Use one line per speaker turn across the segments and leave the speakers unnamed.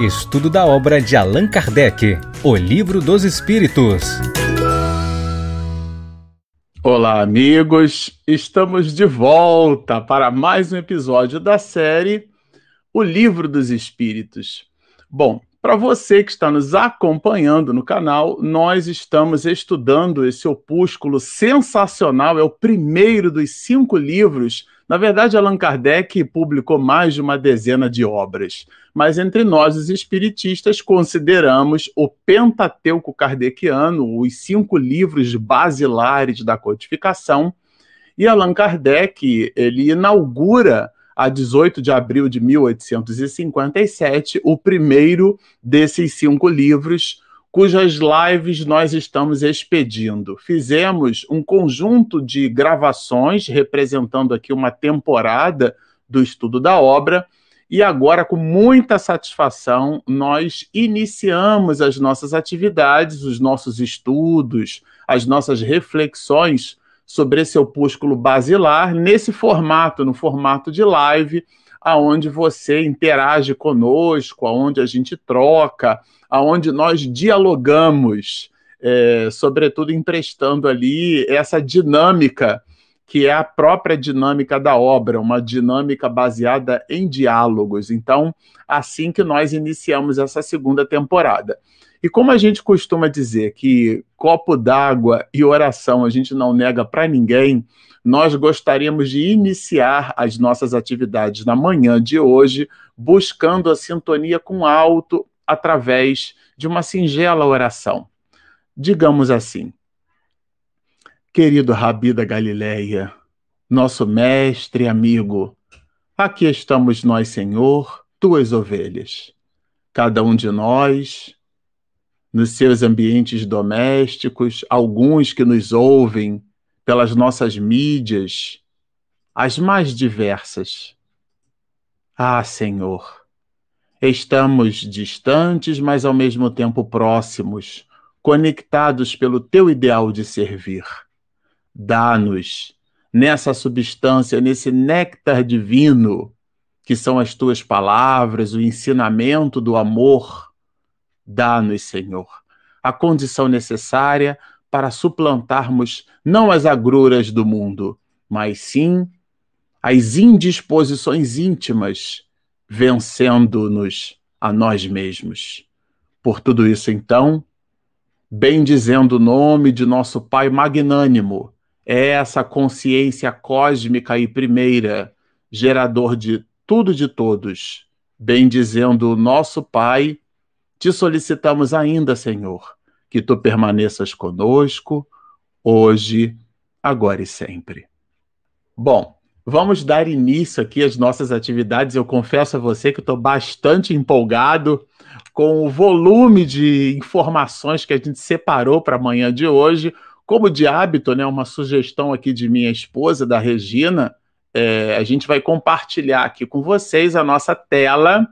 Estudo da obra de Allan Kardec, O Livro dos Espíritos.
Olá, amigos! Estamos de volta para mais um episódio da série O Livro dos Espíritos. Bom, para você que está nos acompanhando no canal, nós estamos estudando esse opúsculo sensacional, é o primeiro dos cinco livros. Na verdade, Allan Kardec publicou mais de uma dezena de obras, mas entre nós, os espiritistas, consideramos o Pentateuco Kardeciano, os cinco livros basilares da codificação, e Allan Kardec ele inaugura a 18 de abril de 1857, o primeiro desses cinco livros, cujas lives nós estamos expedindo. Fizemos um conjunto de gravações representando aqui uma temporada do estudo da obra. E agora, com muita satisfação, nós iniciamos as nossas atividades, os nossos estudos, as nossas reflexões sobre esse opúsculo basilar nesse formato, no formato de live, aonde você interage conosco, aonde a gente troca, aonde nós dialogamos, é, sobretudo emprestando ali essa dinâmica que é a própria dinâmica da obra, uma dinâmica baseada em diálogos. Então, assim que nós iniciamos essa segunda temporada. E como a gente costuma dizer que copo d'água e oração a gente não nega para ninguém, nós gostaríamos de iniciar as nossas atividades na manhã de hoje buscando a sintonia com alto através de uma singela oração. Digamos assim: Querido Rabi da Galileia, nosso mestre e amigo, aqui estamos nós, Senhor, tuas ovelhas. Cada um de nós nos seus ambientes domésticos, alguns que nos ouvem pelas nossas mídias, as mais diversas. Ah, Senhor, estamos distantes, mas ao mesmo tempo próximos, conectados pelo teu ideal de servir. Dá-nos, nessa substância, nesse néctar divino, que são as tuas palavras, o ensinamento do amor Dá-nos, Senhor, a condição necessária para suplantarmos não as agruras do mundo, mas sim as indisposições íntimas, vencendo-nos a nós mesmos. Por tudo isso, então, bendizendo o nome de nosso Pai magnânimo, é essa consciência cósmica e primeira, gerador de tudo de todos, bendizendo o nosso Pai te solicitamos ainda, Senhor, que tu permaneças conosco, hoje, agora e sempre. Bom, vamos dar início aqui às nossas atividades. Eu confesso a você que estou bastante empolgado com o volume de informações que a gente separou para amanhã de hoje. Como de hábito, né, uma sugestão aqui de minha esposa, da Regina, é, a gente vai compartilhar aqui com vocês a nossa tela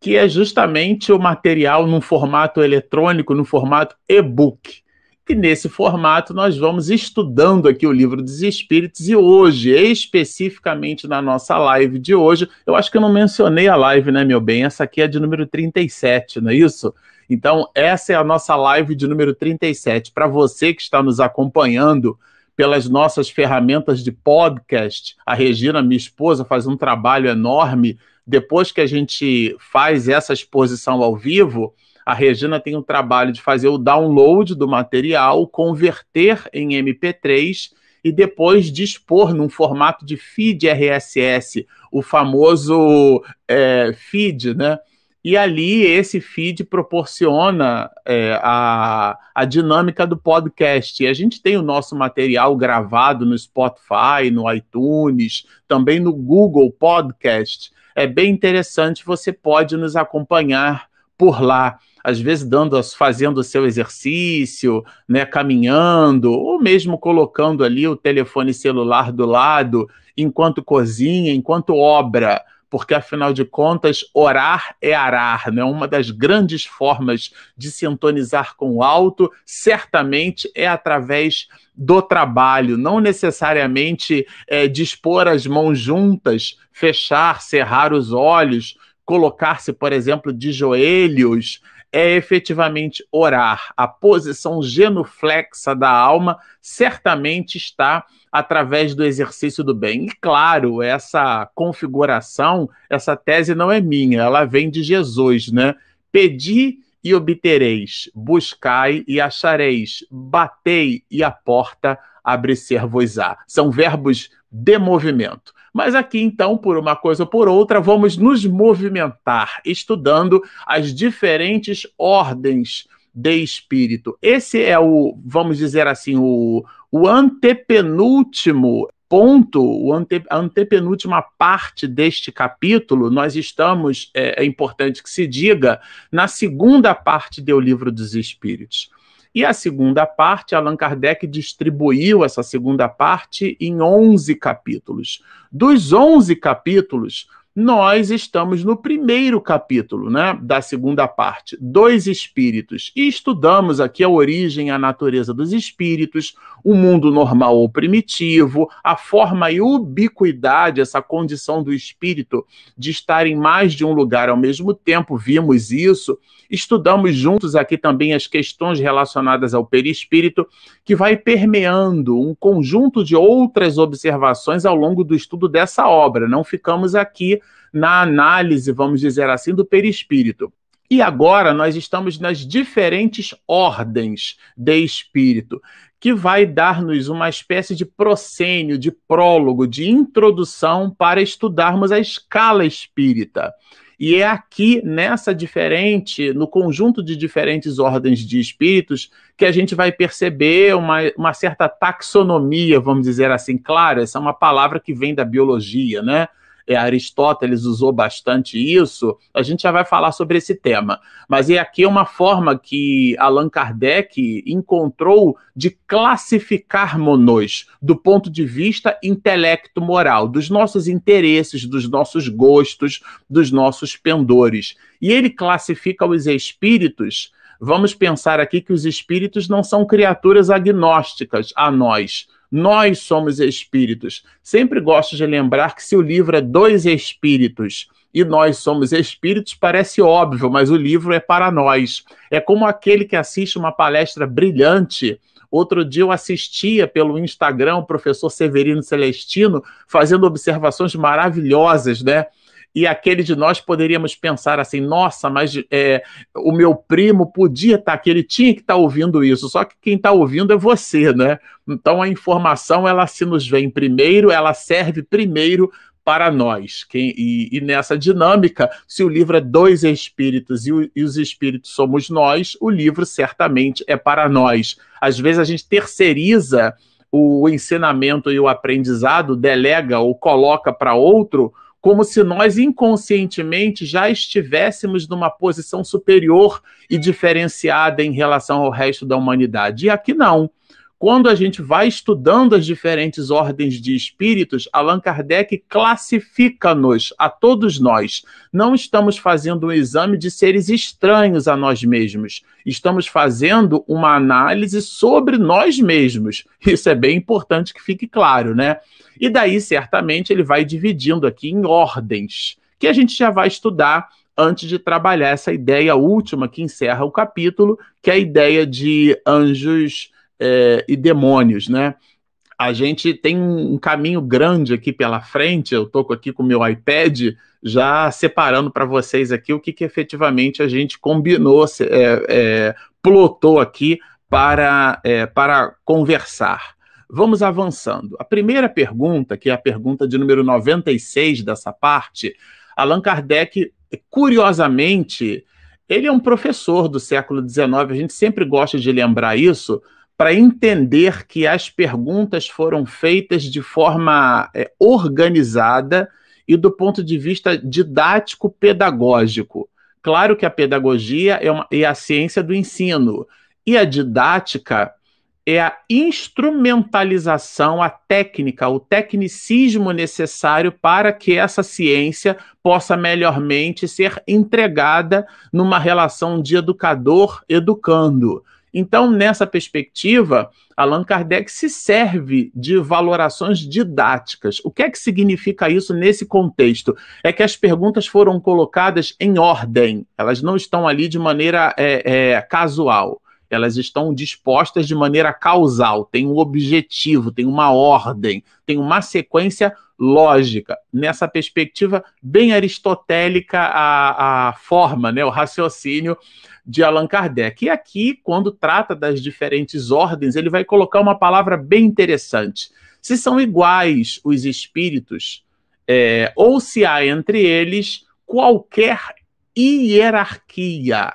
que é justamente o material num formato eletrônico, no formato e-book. E nesse formato nós vamos estudando aqui o livro dos Espíritos e hoje, especificamente na nossa live de hoje, eu acho que eu não mencionei a live, né, meu bem? Essa aqui é de número 37, não é isso? Então, essa é a nossa live de número 37. Para você que está nos acompanhando pelas nossas ferramentas de podcast, a Regina, minha esposa, faz um trabalho enorme depois que a gente faz essa exposição ao vivo, a Regina tem o trabalho de fazer o download do material, converter em MP3 e depois dispor num formato de feed RSS, o famoso é, feed, né? E ali esse feed proporciona é, a, a dinâmica do podcast. E a gente tem o nosso material gravado no Spotify, no iTunes, também no Google Podcast é bem interessante, você pode nos acompanhar por lá, às vezes dando, fazendo o seu exercício, né, caminhando, ou mesmo colocando ali o telefone celular do lado, enquanto cozinha, enquanto obra, porque afinal de contas, orar é arar, né? Uma das grandes formas de sintonizar com o alto, certamente é através do trabalho, não necessariamente é, dispor as mãos juntas, fechar, cerrar os olhos, colocar-se, por exemplo, de joelhos, é efetivamente orar. A posição genuflexa da alma certamente está através do exercício do bem. E claro, essa configuração, essa tese não é minha, ela vem de Jesus, né? Pedi e obtereis, buscai e achareis, batei e a porta abre-ser-vos-á. São verbos de movimento. Mas aqui, então, por uma coisa ou por outra, vamos nos movimentar, estudando as diferentes ordens de espírito. Esse é o, vamos dizer assim, o, o antepenúltimo ponto, o ante, a antepenúltima parte deste capítulo, nós estamos, é, é importante que se diga, na segunda parte do Livro dos Espíritos. E a segunda parte, Allan Kardec distribuiu essa segunda parte em 11 capítulos. Dos 11 capítulos, nós estamos no primeiro capítulo, né, da segunda parte, dois espíritos, e estudamos aqui a origem a natureza dos espíritos, o mundo normal ou primitivo, a forma e ubiquidade, essa condição do espírito de estar em mais de um lugar ao mesmo tempo, vimos isso. Estudamos juntos aqui também as questões relacionadas ao perispírito, que vai permeando um conjunto de outras observações ao longo do estudo dessa obra. Não ficamos aqui na análise, vamos dizer assim, do perispírito. E agora nós estamos nas diferentes ordens de espírito, que vai dar-nos uma espécie de proscênio, de prólogo, de introdução para estudarmos a escala espírita. E é aqui, nessa diferente, no conjunto de diferentes ordens de espíritos, que a gente vai perceber uma, uma certa taxonomia, vamos dizer assim. Claro, essa é uma palavra que vem da biologia, né? É, Aristóteles usou bastante isso, a gente já vai falar sobre esse tema. Mas é aqui uma forma que Allan Kardec encontrou de classificarmos do ponto de vista intelecto-moral, dos nossos interesses, dos nossos gostos, dos nossos pendores. E ele classifica os espíritos. Vamos pensar aqui que os espíritos não são criaturas agnósticas a nós nós somos espíritos. Sempre gosto de lembrar que se o livro é dois espíritos e nós somos espíritos, parece óbvio, mas o livro é para nós. É como aquele que assiste uma palestra brilhante. Outro dia eu assistia pelo Instagram o professor Severino Celestino fazendo observações maravilhosas, né? E aquele de nós poderíamos pensar assim: nossa, mas é, o meu primo podia estar tá aqui, ele tinha que estar tá ouvindo isso, só que quem está ouvindo é você, né? Então a informação ela se nos vem primeiro, ela serve primeiro para nós. Quem, e, e, nessa dinâmica, se o livro é dois espíritos e, o, e, os espíritos somos nós, o livro certamente é para nós. Às vezes a gente terceiriza o ensinamento e o aprendizado, delega ou coloca para outro como se nós inconscientemente já estivéssemos numa posição superior e diferenciada em relação ao resto da humanidade. E aqui não. Quando a gente vai estudando as diferentes ordens de espíritos, Allan Kardec classifica-nos, a todos nós. Não estamos fazendo um exame de seres estranhos a nós mesmos. Estamos fazendo uma análise sobre nós mesmos. Isso é bem importante que fique claro, né? E daí, certamente, ele vai dividindo aqui em ordens, que a gente já vai estudar antes de trabalhar essa ideia última que encerra o capítulo, que é a ideia de anjos é, e demônios, né? A gente tem um caminho grande aqui pela frente. Eu estou aqui com o meu iPad já separando para vocês aqui o que, que efetivamente a gente combinou, é, é, plotou aqui para, é, para conversar. Vamos avançando. A primeira pergunta, que é a pergunta de número 96 dessa parte, Allan Kardec, curiosamente, ele é um professor do século XIX, a gente sempre gosta de lembrar isso, para entender que as perguntas foram feitas de forma é, organizada e do ponto de vista didático-pedagógico. Claro que a pedagogia é, uma, é a ciência do ensino e a didática é a instrumentalização, a técnica, o tecnicismo necessário para que essa ciência possa melhormente ser entregada numa relação de educador-educando. Então, nessa perspectiva, Allan Kardec se serve de valorações didáticas. O que é que significa isso nesse contexto? É que as perguntas foram colocadas em ordem, elas não estão ali de maneira é, é, casual elas estão dispostas de maneira causal, tem um objetivo, tem uma ordem, tem uma sequência lógica. Nessa perspectiva bem aristotélica, a, a forma, né, o raciocínio de Allan Kardec. E aqui, quando trata das diferentes ordens, ele vai colocar uma palavra bem interessante. Se são iguais os espíritos, é, ou se há entre eles qualquer hierarquia.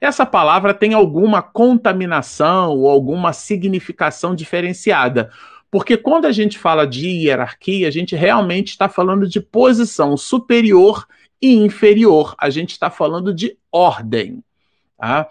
Essa palavra tem alguma contaminação ou alguma significação diferenciada. Porque quando a gente fala de hierarquia, a gente realmente está falando de posição superior e inferior. A gente está falando de ordem. Tá?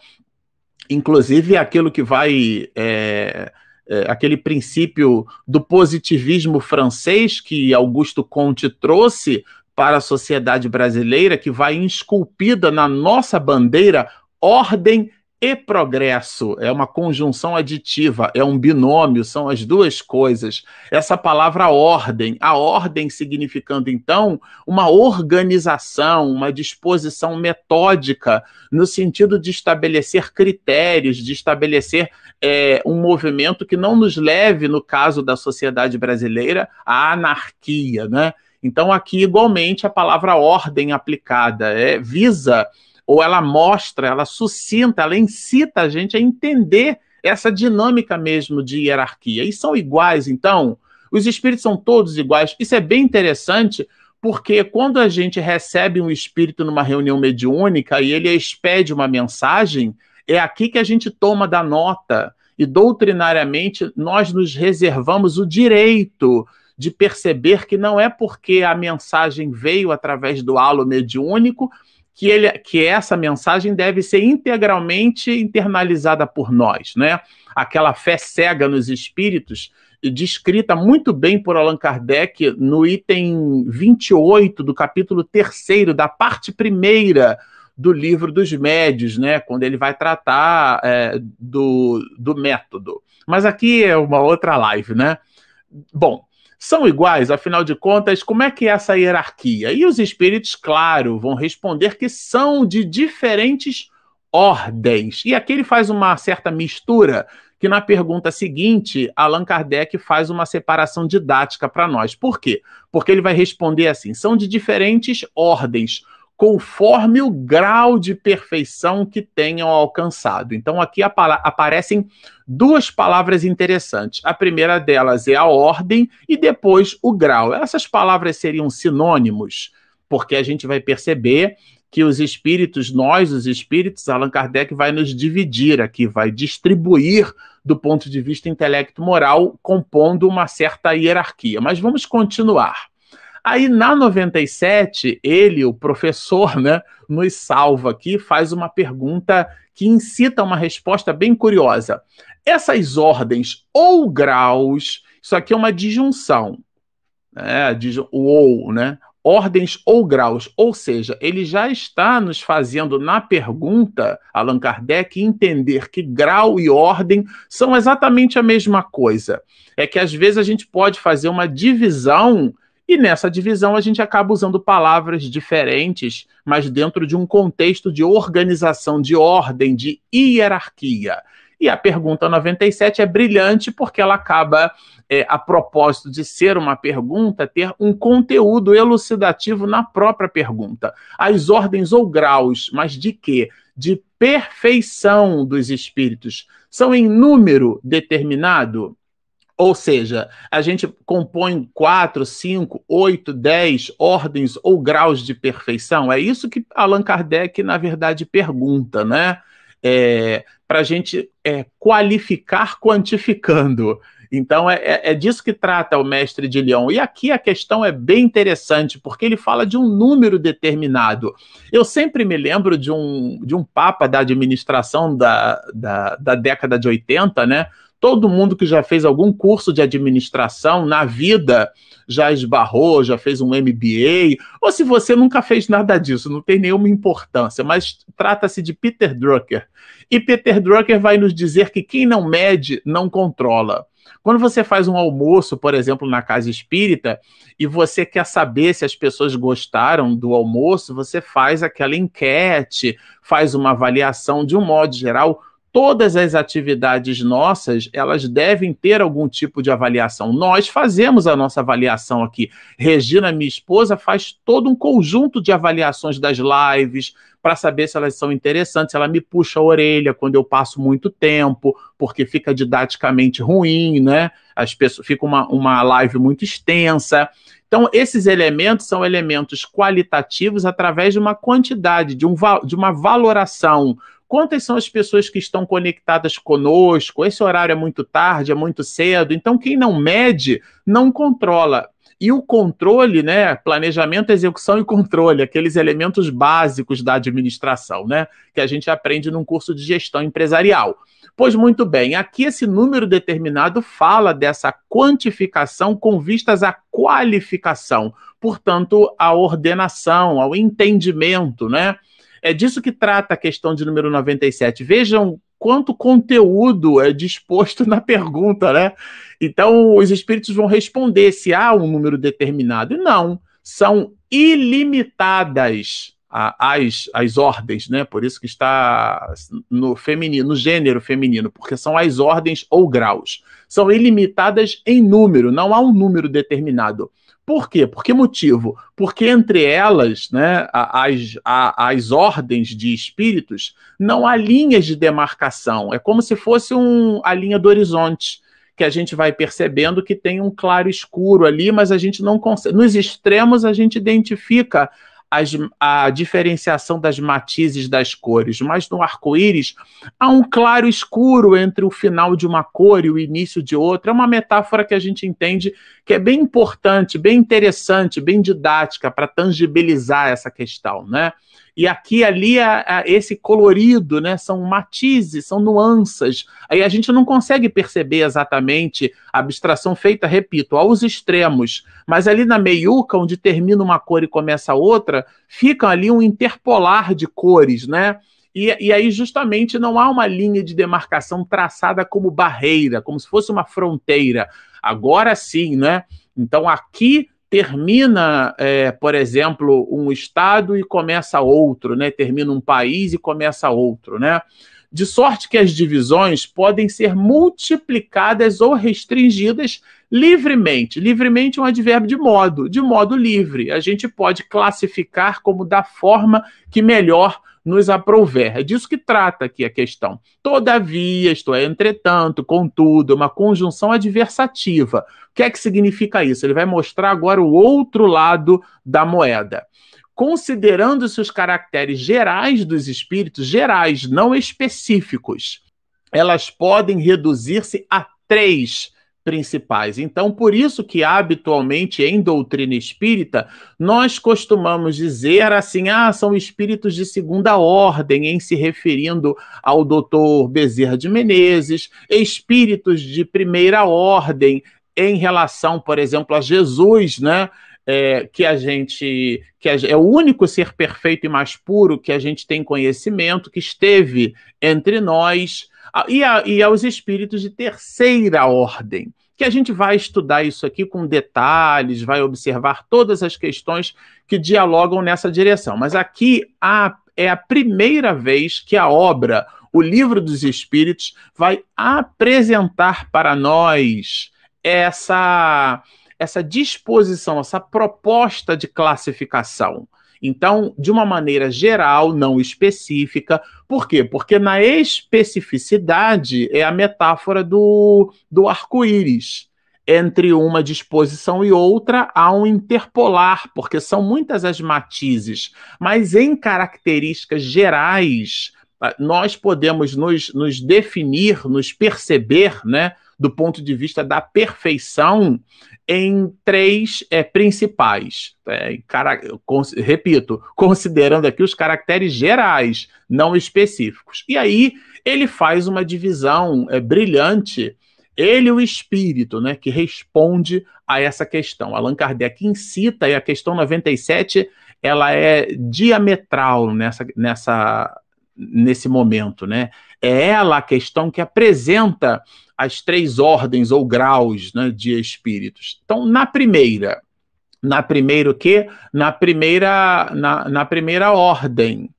Inclusive, aquilo que vai. É, é, aquele princípio do positivismo francês que Augusto Comte trouxe para a sociedade brasileira, que vai esculpida na nossa bandeira ordem e progresso. É uma conjunção aditiva, é um binômio, são as duas coisas. Essa palavra ordem, a ordem significando então uma organização, uma disposição metódica, no sentido de estabelecer critérios, de estabelecer é, um movimento que não nos leve, no caso da sociedade brasileira, à anarquia, né? Então, aqui, igualmente, a palavra ordem aplicada é, visa ou ela mostra, ela suscita, ela incita a gente a entender essa dinâmica mesmo de hierarquia. E são iguais, então? Os espíritos são todos iguais. Isso é bem interessante, porque quando a gente recebe um espírito numa reunião mediúnica e ele expede uma mensagem, é aqui que a gente toma da nota. E doutrinariamente nós nos reservamos o direito de perceber que não é porque a mensagem veio através do halo mediúnico que, ele, que essa mensagem deve ser integralmente internalizada por nós, né? Aquela fé cega nos espíritos, descrita muito bem por Allan Kardec no item 28 do capítulo 3 da parte primeira do livro dos médios, né? Quando ele vai tratar é, do, do método. Mas aqui é uma outra live, né? Bom, são iguais, afinal de contas, como é que é essa hierarquia? E os espíritos, claro, vão responder que são de diferentes ordens. E aqui ele faz uma certa mistura, que na pergunta seguinte, Allan Kardec faz uma separação didática para nós. Por quê? Porque ele vai responder assim: são de diferentes ordens conforme o grau de perfeição que tenham alcançado. Então, aqui aparecem duas palavras interessantes. A primeira delas é a ordem e depois o grau. Essas palavras seriam sinônimos, porque a gente vai perceber que os espíritos, nós, os espíritos, Allan Kardec vai nos dividir aqui, vai distribuir do ponto de vista intelecto-moral, compondo uma certa hierarquia. Mas vamos continuar. Aí na 97, ele, o professor, né, nos salva aqui, faz uma pergunta que incita uma resposta bem curiosa. Essas ordens ou graus, isso aqui é uma disjunção, né, o ou, né? Ordens ou graus, ou seja, ele já está nos fazendo na pergunta, Allan Kardec, entender que grau e ordem são exatamente a mesma coisa. É que às vezes a gente pode fazer uma divisão e nessa divisão a gente acaba usando palavras diferentes, mas dentro de um contexto de organização, de ordem, de hierarquia. E a pergunta 97 é brilhante porque ela acaba, é, a propósito de ser uma pergunta, ter um conteúdo elucidativo na própria pergunta. As ordens ou graus, mas de quê? De perfeição dos espíritos. São em número determinado? Ou seja, a gente compõe quatro, cinco, oito, dez ordens ou graus de perfeição. É isso que Allan Kardec, na verdade, pergunta, né? É, Para a gente é, qualificar quantificando. Então, é, é, é, disso que trata o mestre de Leão. E aqui a questão é bem interessante, porque ele fala de um número determinado. Eu sempre me lembro de um, de um papa da administração da, da, da década de 80, né? Todo mundo que já fez algum curso de administração na vida já esbarrou, já fez um MBA, ou se você nunca fez nada disso, não tem nenhuma importância, mas trata-se de Peter Drucker. E Peter Drucker vai nos dizer que quem não mede não controla. Quando você faz um almoço, por exemplo, na casa espírita, e você quer saber se as pessoas gostaram do almoço, você faz aquela enquete, faz uma avaliação de um modo geral todas as atividades nossas, elas devem ter algum tipo de avaliação. Nós fazemos a nossa avaliação aqui. Regina, minha esposa, faz todo um conjunto de avaliações das lives para saber se elas são interessantes. Ela me puxa a orelha quando eu passo muito tempo, porque fica didaticamente ruim, né? As pessoas fica uma, uma live muito extensa. Então, esses elementos são elementos qualitativos através de uma quantidade, de, um, de uma valoração Quantas são as pessoas que estão conectadas conosco? Esse horário é muito tarde, é muito cedo. Então, quem não mede, não controla. E o controle, né? Planejamento, execução e controle, aqueles elementos básicos da administração, né? Que a gente aprende num curso de gestão empresarial. Pois muito bem, aqui esse número determinado fala dessa quantificação com vistas à qualificação, portanto, à ordenação, ao entendimento, né? É disso que trata a questão de número 97. Vejam quanto conteúdo é disposto na pergunta, né? Então, os espíritos vão responder se há um número determinado. E não, são ilimitadas as, as ordens, né? Por isso que está no feminino, no gênero feminino, porque são as ordens ou graus. São ilimitadas em número, não há um número determinado. Por quê? Por que motivo? Porque entre elas, né, as, as ordens de espíritos, não há linhas de demarcação. É como se fosse um, a linha do horizonte, que a gente vai percebendo que tem um claro escuro ali, mas a gente não consegue. Nos extremos, a gente identifica as, a diferenciação das matizes das cores, mas no arco-íris há um claro escuro entre o final de uma cor e o início de outra. É uma metáfora que a gente entende que é bem importante, bem interessante, bem didática para tangibilizar essa questão, né? E aqui ali a, a, esse colorido, né? São matizes, são nuances. Aí a gente não consegue perceber exatamente a abstração feita, repito, aos extremos. Mas ali na meiuca, onde termina uma cor e começa outra, fica ali um interpolar de cores, né? E, e, aí, justamente, não há uma linha de demarcação traçada como barreira, como se fosse uma fronteira. Agora sim, né? Então, aqui termina, é, por exemplo, um estado e começa outro, né? Termina um país e começa outro, né? De sorte que as divisões podem ser multiplicadas ou restringidas livremente. Livremente é um advérbio de modo, de modo livre. A gente pode classificar como da forma que melhor nos aprouver. É disso que trata aqui a questão. Todavia, isto é, entretanto, contudo, uma conjunção adversativa. O que é que significa isso? Ele vai mostrar agora o outro lado da moeda. Considerando-se os caracteres gerais dos espíritos, gerais, não específicos, elas podem reduzir-se a três principais. Então, por isso que habitualmente em doutrina espírita, nós costumamos dizer assim: ah, são espíritos de segunda ordem, em se referindo ao doutor Bezerra de Menezes, espíritos de primeira ordem em relação, por exemplo, a Jesus, né? É, que a gente que é o único ser perfeito e mais puro que a gente tem conhecimento, que esteve entre nós, e, a, e aos espíritos de terceira ordem que a gente vai estudar isso aqui com detalhes, vai observar todas as questões que dialogam nessa direção. Mas aqui a, é a primeira vez que a obra, o Livro dos Espíritos, vai apresentar para nós essa, essa disposição, essa proposta de classificação. Então, de uma maneira geral, não específica. Por quê? Porque na especificidade é a metáfora do, do arco-íris. Entre uma disposição e outra há um interpolar, porque são muitas as matizes, mas em características gerais, nós podemos nos, nos definir, nos perceber, né, do ponto de vista da perfeição, em três é, principais. É, cara, repito, considerando aqui os caracteres gerais, não específicos. E aí ele faz uma divisão é, brilhante ele o espírito, né, que responde a essa questão. Allan Kardec incita, e a questão 97 ela é diametral nessa, nessa, nesse momento, né? É ela a questão que apresenta as três ordens ou graus né, de espíritos. Então, na primeira, na primeira o quê? Na primeira, na, na primeira ordem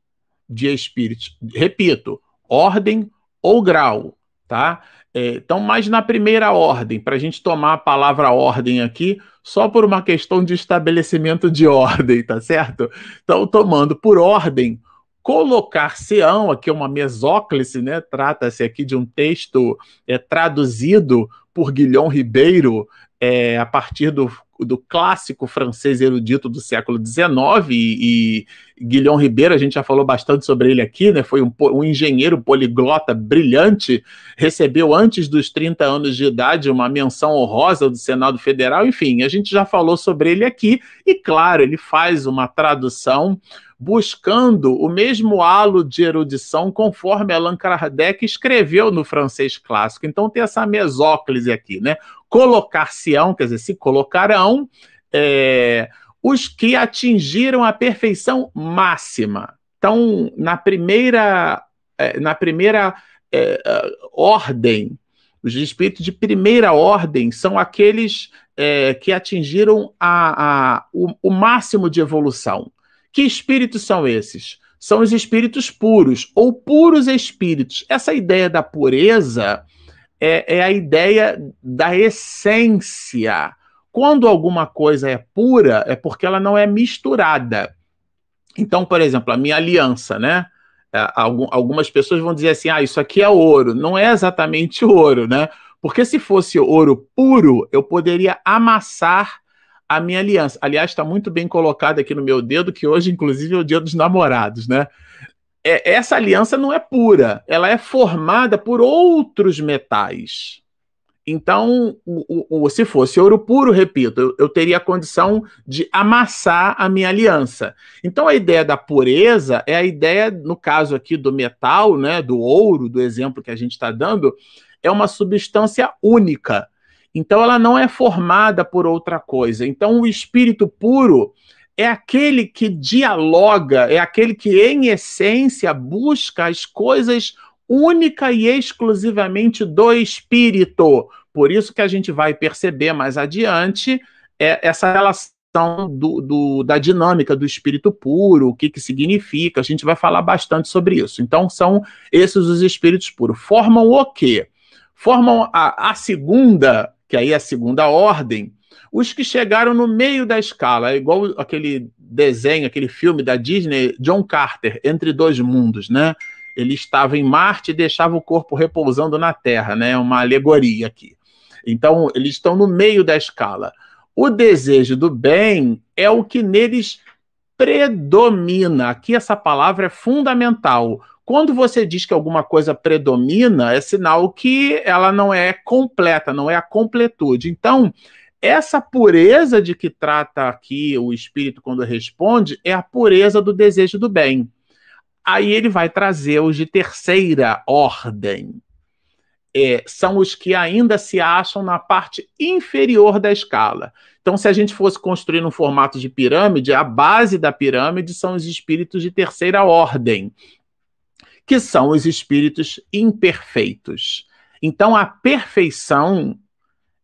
de espíritos. Repito, ordem ou grau, tá? É, então, mais na primeira ordem, para a gente tomar a palavra ordem aqui, só por uma questão de estabelecimento de ordem, tá certo? Então, tomando por ordem, colocar-se-ão, aqui é uma mesóclise, né? Trata-se aqui de um texto é, traduzido por Guilhom Ribeiro é, a partir do do clássico francês erudito do século XIX, e, e Guilhom Ribeiro, a gente já falou bastante sobre ele aqui, né? Foi um, um, engenheiro poliglota brilhante, recebeu antes dos 30 anos de idade uma menção honrosa do Senado Federal, enfim, a gente já falou sobre ele aqui, e claro, ele faz uma tradução buscando o mesmo halo de erudição conforme Allan Kardec escreveu no francês clássico. Então tem essa mesóclise aqui, né? Colocar-se-ão, quer dizer, se colocarão é, os que atingiram a perfeição máxima. Então, na primeira, é, na primeira é, ordem, os espíritos de primeira ordem são aqueles é, que atingiram a, a, o, o máximo de evolução. Que espíritos são esses? São os espíritos puros, ou puros espíritos. Essa ideia da pureza é, é a ideia da essência. Quando alguma coisa é pura, é porque ela não é misturada. Então, por exemplo, a minha aliança, né? É, algumas pessoas vão dizer assim: ah, isso aqui é ouro. Não é exatamente ouro, né? Porque se fosse ouro puro, eu poderia amassar a minha aliança. Aliás, está muito bem colocado aqui no meu dedo, que hoje, inclusive, é o dia dos namorados, né? É, essa aliança não é pura, ela é formada por outros metais. Então, o, o, se fosse ouro puro, repito, eu, eu, teria a condição de amassar a minha aliança. Então, a ideia da pureza é a ideia, no caso aqui do metal, né, do ouro, do exemplo que a gente está dando, é uma substância única. Então ela não é formada por outra coisa. Então o espírito puro é aquele que dialoga, é aquele que em essência busca as coisas única e exclusivamente do espírito. Por isso que a gente vai perceber mais adiante é, essa relação do, do, da dinâmica do espírito puro, o que, que significa, a gente vai falar bastante sobre isso. Então, são esses os espíritos puros. Formam o quê? Formam a, a segunda que aí é a segunda ordem, os que chegaram no meio da escala, é igual aquele desenho, aquele filme da Disney, John Carter, Entre Dois Mundos, né? Ele estava em Marte e deixava o corpo repousando na Terra, né? Uma alegoria aqui. Então, eles estão no meio da escala. O desejo do bem é o que neles predomina. Aqui essa palavra é fundamental. Quando você diz que alguma coisa predomina, é sinal que ela não é completa, não é a completude. Então, essa pureza de que trata aqui o espírito quando responde é a pureza do desejo do bem. Aí ele vai trazer os de terceira ordem. É, são os que ainda se acham na parte inferior da escala. Então, se a gente fosse construir um formato de pirâmide, a base da pirâmide são os espíritos de terceira ordem, que são os espíritos imperfeitos. Então, a perfeição,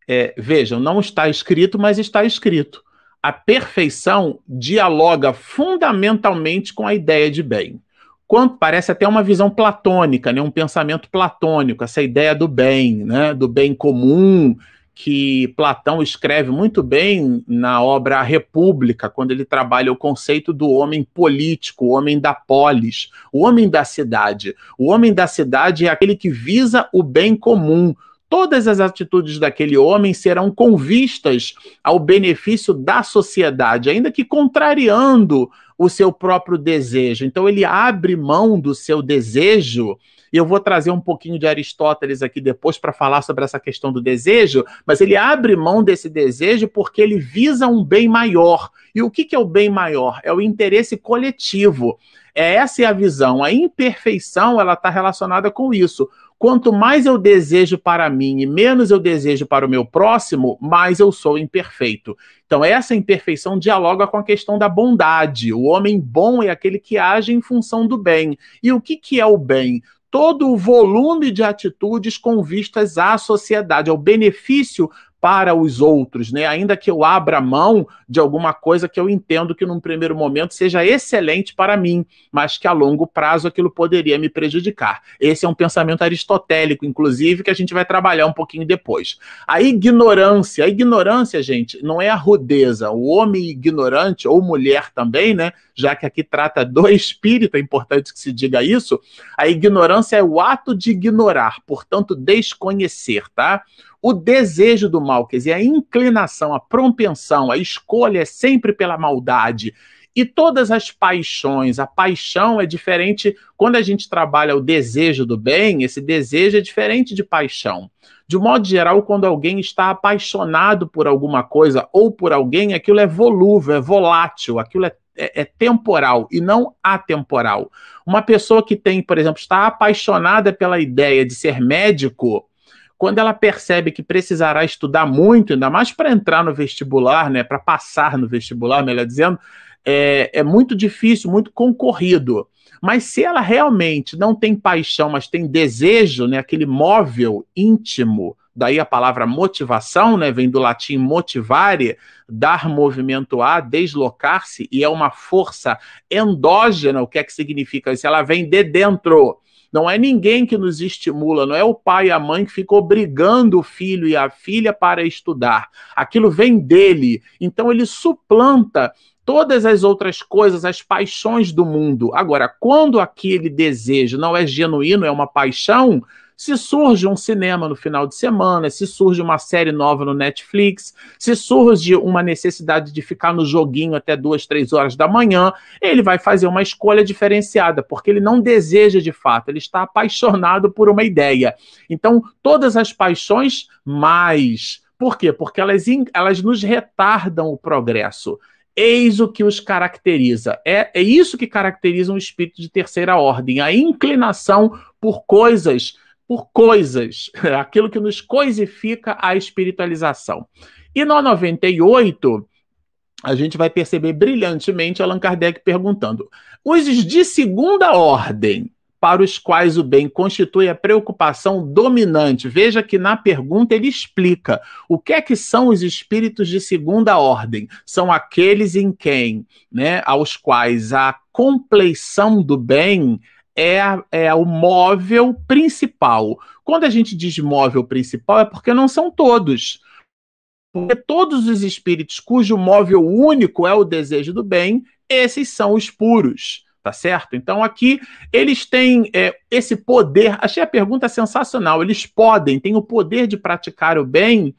é, vejam, não está escrito, mas está escrito. A perfeição dialoga fundamentalmente com a ideia de bem. Quanto parece até uma visão platônica, né? um pensamento platônico, essa ideia do bem, né? do bem comum, que Platão escreve muito bem na obra A República, quando ele trabalha o conceito do homem político, o homem da polis, o homem da cidade. O homem da cidade é aquele que visa o bem comum. Todas as atitudes daquele homem serão convistas ao benefício da sociedade, ainda que contrariando o seu próprio desejo. Então, ele abre mão do seu desejo e eu vou trazer um pouquinho de Aristóteles aqui depois para falar sobre essa questão do desejo, mas ele abre mão desse desejo porque ele visa um bem maior. E o que, que é o bem maior? É o interesse coletivo. É essa é a visão. A imperfeição ela está relacionada com isso. Quanto mais eu desejo para mim e menos eu desejo para o meu próximo, mais eu sou imperfeito. Então, essa imperfeição dialoga com a questão da bondade. O homem bom é aquele que age em função do bem. E o que, que é o bem? todo o volume de atitudes com vistas à sociedade, ao benefício para os outros, né? Ainda que eu abra mão de alguma coisa que eu entendo que num primeiro momento seja excelente para mim, mas que a longo prazo aquilo poderia me prejudicar. Esse é um pensamento aristotélico, inclusive, que a gente vai trabalhar um pouquinho depois. A ignorância, a ignorância, gente, não é a rudeza. O homem ignorante ou mulher também, né? Já que aqui trata do espírito, é importante que se diga isso. A ignorância é o ato de ignorar, portanto, desconhecer, tá? O desejo do mal, quer dizer, a inclinação, a propensão, a escolha é sempre pela maldade. E todas as paixões, a paixão é diferente. Quando a gente trabalha o desejo do bem, esse desejo é diferente de paixão. De um modo geral, quando alguém está apaixonado por alguma coisa ou por alguém, aquilo é volúvel, é volátil, aquilo é, é, é temporal e não atemporal. Uma pessoa que tem, por exemplo, está apaixonada pela ideia de ser médico, quando ela percebe que precisará estudar muito, ainda mais para entrar no vestibular, né, para passar no vestibular, melhor dizendo, é, é muito difícil, muito concorrido. Mas se ela realmente não tem paixão, mas tem desejo, né, aquele móvel íntimo, daí a palavra motivação, né, vem do latim motivare, dar movimento a, deslocar-se, e é uma força endógena, o que é que significa isso? Ela vem de dentro. Não é ninguém que nos estimula, não é o pai e a mãe que ficam obrigando o filho e a filha para estudar. Aquilo vem dele. Então ele suplanta todas as outras coisas, as paixões do mundo. Agora, quando aquele desejo não é genuíno, é uma paixão, se surge um cinema no final de semana, se surge uma série nova no Netflix, se surge uma necessidade de ficar no joguinho até duas, três horas da manhã, ele vai fazer uma escolha diferenciada, porque ele não deseja de fato, ele está apaixonado por uma ideia. Então, todas as paixões, mais. Por quê? Porque elas, elas nos retardam o progresso. Eis o que os caracteriza. É, é isso que caracteriza um espírito de terceira ordem, a inclinação por coisas por coisas, aquilo que nos coisifica a espiritualização. E no 98, a gente vai perceber brilhantemente Allan Kardec perguntando: os de segunda ordem, para os quais o bem constitui a preocupação dominante. Veja que na pergunta ele explica o que é que são os espíritos de segunda ordem. São aqueles em quem, né, aos quais a compleição do bem é, é o móvel principal. Quando a gente diz móvel principal, é porque não são todos. Porque todos os espíritos cujo móvel único é o desejo do bem, esses são os puros tá certo? Então aqui eles têm é, esse poder. Achei a pergunta sensacional. Eles podem, têm o poder de praticar o bem.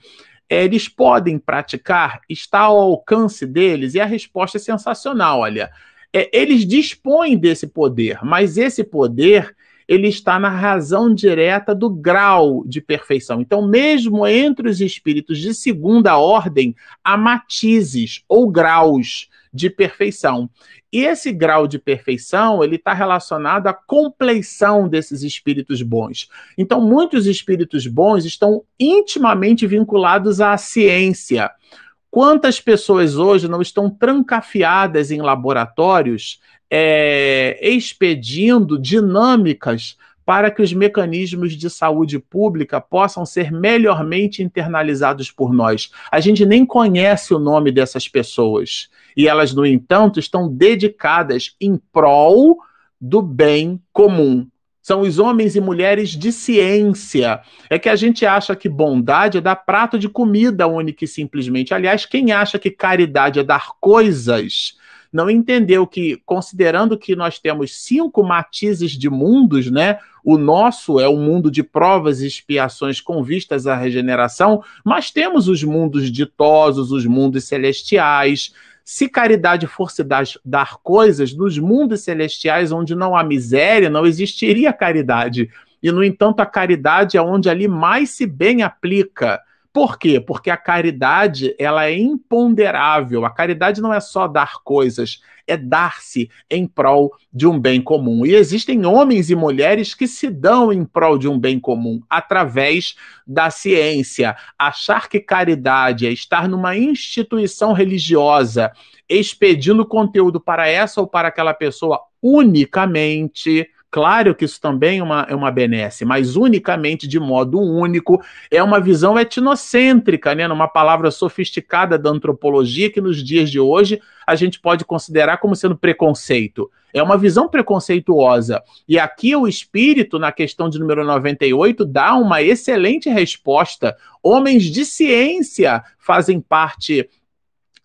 É, eles podem praticar, está ao alcance deles, e a resposta é sensacional. Olha, é, eles dispõem desse poder, mas esse poder ele está na razão direta do grau de perfeição. Então, mesmo entre os espíritos de segunda ordem, há matizes ou graus de perfeição. E esse grau de perfeição, ele está relacionado à compleição desses espíritos bons. Então, muitos espíritos bons estão intimamente vinculados à ciência. Quantas pessoas hoje não estão trancafiadas em laboratórios é, expedindo dinâmicas para que os mecanismos de saúde pública possam ser melhormente internalizados por nós. A gente nem conhece o nome dessas pessoas e elas, no entanto, estão dedicadas em prol do bem comum. São os homens e mulheres de ciência. É que a gente acha que bondade é dar prato de comida única e simplesmente. Aliás, quem acha que caridade é dar coisas, não entendeu que, considerando que nós temos cinco matizes de mundos, né? O nosso é o mundo de provas e expiações com vistas à regeneração, mas temos os mundos ditosos, os mundos celestiais, se caridade fosse dar, dar coisas, nos mundos celestiais onde não há miséria, não existiria caridade. E, no entanto, a caridade é onde ali mais se bem aplica Por quê? Porque a caridade ela é imponderável. A caridade não é só dar coisas, é dar-se em prol de um bem comum. E existem homens e mulheres que se dão em prol de um bem comum através da ciência. Achar que caridade é estar numa instituição religiosa expedindo conteúdo para essa ou para aquela pessoa unicamente Claro que isso também é uma, é uma benesse, mas unicamente de modo único, é uma visão etnocêntrica, né? Numa palavra sofisticada da antropologia que nos dias de hoje a gente pode considerar como sendo preconceito. É uma visão preconceituosa. E aqui o espírito, na questão de número 98, dá uma excelente resposta. Homens de ciência fazem parte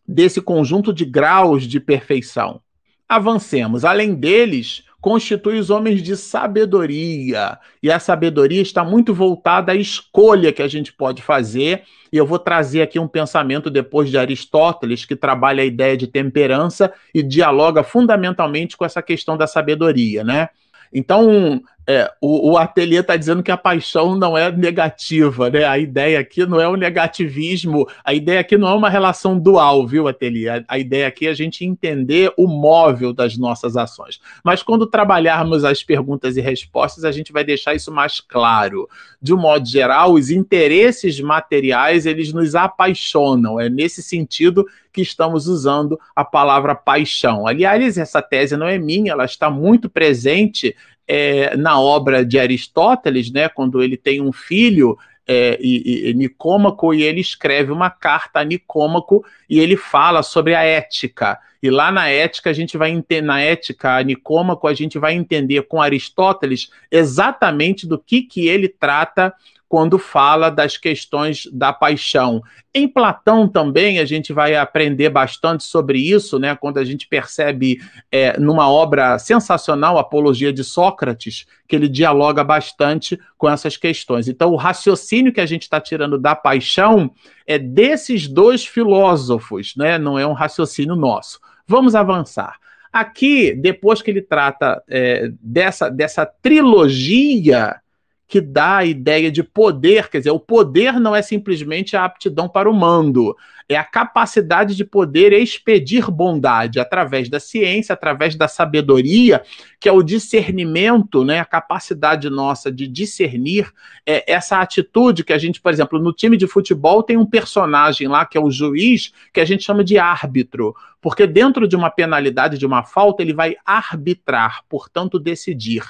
desse conjunto de graus de perfeição. Avancemos. Além deles, constitui os homens de sabedoria. E a sabedoria está muito voltada à escolha que a gente pode fazer. E eu vou trazer aqui um pensamento depois de Aristóteles, que trabalha a ideia de temperança e dialoga fundamentalmente com essa questão da sabedoria, né? Então, é, o, o ateliê está dizendo que a paixão não é negativa, né? A ideia aqui não é o negativismo, a ideia aqui não é uma relação dual, viu, ateliê? A, a ideia aqui é a gente entender o móvel das nossas ações. Mas quando trabalharmos as perguntas e respostas, a gente vai deixar isso mais claro. De um modo geral, os interesses materiais, eles nos apaixonam. É nesse sentido que estamos usando a palavra paixão. Aliás, essa tese não é minha, ela está muito presente é, na obra de Aristóteles, né, quando ele tem um filho, é, e, e, Nicômaco, e ele escreve uma carta a Nicômaco e ele fala sobre a ética. E lá na ética a gente vai entender, na ética a Nicômaco, a gente vai entender com Aristóteles exatamente do que, que ele trata quando fala das questões da paixão. Em Platão também a gente vai aprender bastante sobre isso, né? Quando a gente percebe é, numa obra sensacional, Apologia de Sócrates, que ele dialoga bastante com essas questões. Então, o raciocínio que a gente está tirando da paixão é desses dois filósofos, né? Não é um raciocínio nosso. Vamos avançar. Aqui, depois que ele trata é, dessa, dessa trilogia que dá a ideia de poder, quer dizer, o poder não é simplesmente a aptidão para o mando, é a capacidade de poder expedir bondade através da ciência, através da sabedoria, que é o discernimento, né, a capacidade nossa de discernir é, essa atitude que a gente, por exemplo, no time de futebol tem um personagem lá que é o juiz, que a gente chama de árbitro, porque dentro de uma penalidade, de uma falta, ele vai arbitrar, portanto, decidir.